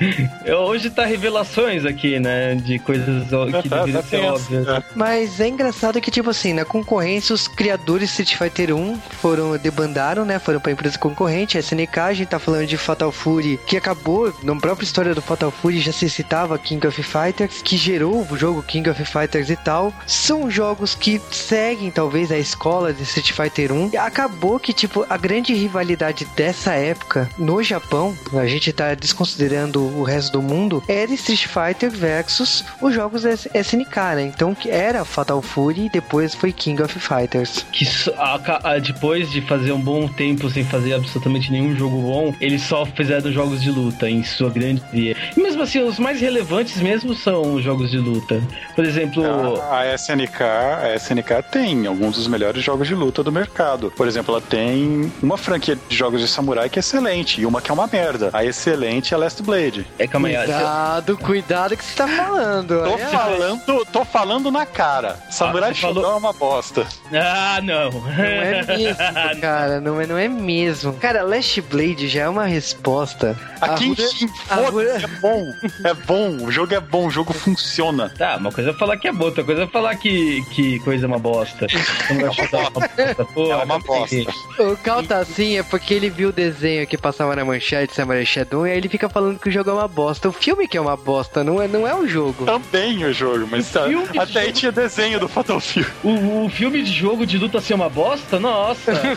Speaker 3: Hoje tá revelações aqui, né? De coisas que
Speaker 2: Tá,
Speaker 3: deveriam
Speaker 2: tá
Speaker 3: ser
Speaker 2: tenso.
Speaker 3: óbvias.
Speaker 2: É.
Speaker 1: Mas é engraçado que, tipo assim, na concorrência, os criadores de Street Fighter 1 foram, debandaram, né? Foram pra empresa concorrente, a SNK, a gente tá falando de Fatal Fury, que acabou, na própria história do Fatal Fury já se citava King of Fighters, que gerou o jogo King of Fighters e tal. São jogos que seguem, talvez, a escola de Street Fighter 1. E acabou que, tipo, a grande rivalidade dessa época no Japão, a gente tá desconsiderando o resto do mundo, era Street Fighter versus os jogos SNK, né? Então que era Fatal Fury e depois foi King of Fighters.
Speaker 3: Que a- a- depois de fazer um bom tempo sem fazer absolutamente nenhum jogo bom, eles só fizeram jogos de luta, em sua grande maioria. E mesmo assim, os mais relevantes mesmo são os jogos de luta. Por exemplo,
Speaker 2: A, a SNK, a SNK tem alguns dos melhores jogos de luta do mercado. Por exemplo, ela tem uma franquia de jogos de samurai que é excelente e uma que é uma merda. A excelente é Last Blade.
Speaker 3: é calma aí,
Speaker 1: Cuidado, cuidado que você tá falando.
Speaker 2: Tô
Speaker 1: olha.
Speaker 2: falando, tô falando na cara. Samurai
Speaker 3: Ah, você falou-
Speaker 2: Shodown é uma bosta.
Speaker 3: Ah, não.
Speaker 1: Não é mesmo, cara. Não é, não é mesmo. Cara, Last Blade já é uma resposta.
Speaker 2: A
Speaker 1: Arruda-
Speaker 2: Kenshin, foda-se, é bom. É bom, o jogo é bom, o jogo funciona.
Speaker 3: Tá, uma coisa é falar que é boa, outra coisa é falar que, que coisa é uma bosta. Não
Speaker 2: É uma bosta.
Speaker 1: O Cal tá assim é porque ele viu o desenho que passava na manchete Samurai Shadow e aí ele fica falando que o jogo é uma bosta. O filme que é uma bosta, não é, não é o jogo.
Speaker 2: Também o jogo, mas tá,
Speaker 3: filme de
Speaker 2: até aí tinha desenho do Fatal Fury.
Speaker 3: O, o filme de jogo de luta ser uma bosta? Nossa!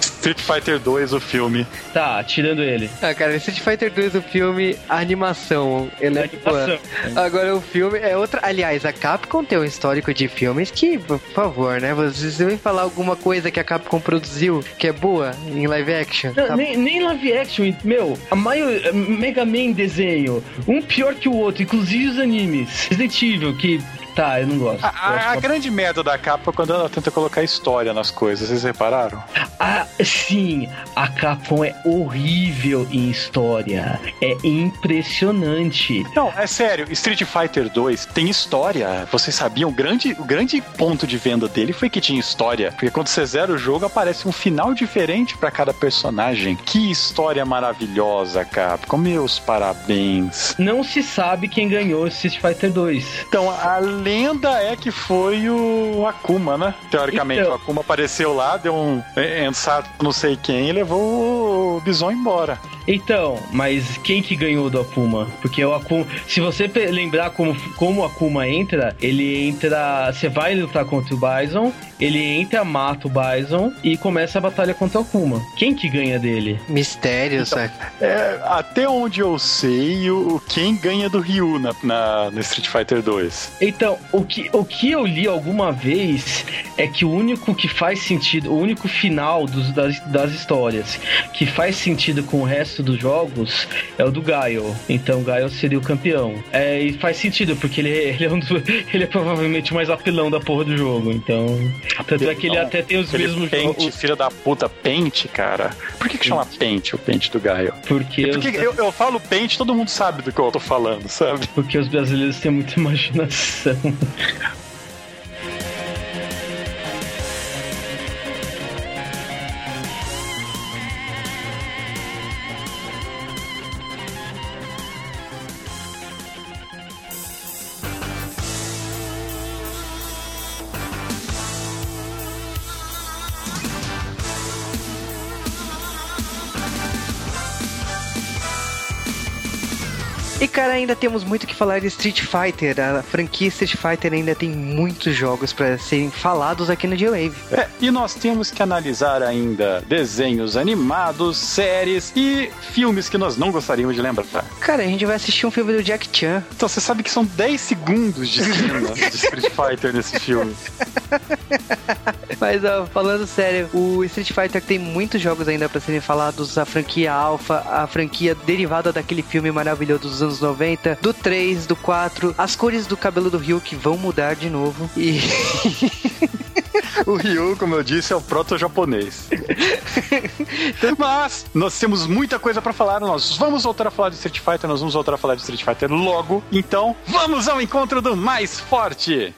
Speaker 2: Street Fighter 2, o filme.
Speaker 3: tá, tirando ele.
Speaker 1: Ah, cara, Street Fighter 2, o filme, a animação, ele é.
Speaker 3: Animação.
Speaker 1: Agora o filme é outra. Aliás, a Capcom tem um histórico de filmes que, por favor, né? Vocês devem falar alguma coisa que a Capcom produziu que é boa em live action.
Speaker 3: Não,
Speaker 1: Tá-
Speaker 3: nem, nem live action, meu, a maior Mega Man desenho, um pior que o outro, inclusive os animes. Resident Evil, que Tá, eu não gosto.
Speaker 2: A, a, a grande merda da capa é quando ela tenta colocar história nas coisas, vocês repararam?
Speaker 3: Ah, sim, a Capcom é horrível em história. É impressionante.
Speaker 2: Não, é sério, Street Fighter 2 tem história. Vocês sabiam? O grande, o grande ponto de venda dele foi que tinha história. Porque quando você zera o jogo, aparece um final diferente para cada personagem. Que história maravilhosa, Capcom. Meus parabéns.
Speaker 3: Não se sabe quem ganhou Street Fighter 2.
Speaker 2: Então, a lenda é que foi o Akuma, né? Teoricamente, então... o Akuma apareceu lá, deu um ensato não sei quem e levou o Bison embora.
Speaker 3: Então, mas quem que ganhou do Akuma? Porque o Akuma, se você lembrar como, como o Akuma entra, ele entra, você vai lutar contra o Bison, ele entra, mata o Bison e começa a batalha contra o Akuma. Quem que ganha dele?
Speaker 1: Mistério, então, sabe?
Speaker 2: É, até onde eu sei, o, quem ganha do Ryu na, na, no Street Fighter 2.
Speaker 3: Então, o que, o que eu li alguma vez é que o único que faz sentido, o único final dos, das, das histórias que faz sentido com o resto resto dos jogos é o do Gaio. Então Gaio seria o campeão. É, e faz sentido, porque ele, ele, é um do, ele é provavelmente o mais apelão da porra do jogo. Então. Tanto é que ele até tem os mesmos
Speaker 2: pente, jogos. filho da puta, pente, cara. Por que, que chama pente o pente do Gaio?
Speaker 3: Porque.
Speaker 2: porque os... eu, eu falo pente, todo mundo sabe do que eu tô falando, sabe?
Speaker 3: Porque os brasileiros têm muita imaginação.
Speaker 1: ainda temos muito que falar de Street Fighter. A franquia Street Fighter ainda tem muitos jogos para serem falados aqui no G-Wave.
Speaker 2: É, e nós temos que analisar ainda desenhos animados, séries e filmes que nós não gostaríamos de lembrar.
Speaker 1: Cara, a gente vai assistir um filme do Jack Chan.
Speaker 2: Então você sabe que são 10 segundos de cena de Street Fighter nesse filme.
Speaker 1: Mas ó, falando sério, o Street Fighter tem muitos jogos ainda para serem falados. A franquia Alpha, a franquia derivada daquele filme maravilhoso dos anos 90, do 3, do 4, as cores do cabelo do Ryu que vão mudar de novo. E.
Speaker 2: o Ryu, como eu disse, é o proto-japonês. Mas nós temos muita coisa para falar. Nós vamos voltar a falar de Street Fighter, nós vamos voltar a falar de Street Fighter logo. Então, vamos ao encontro do mais forte!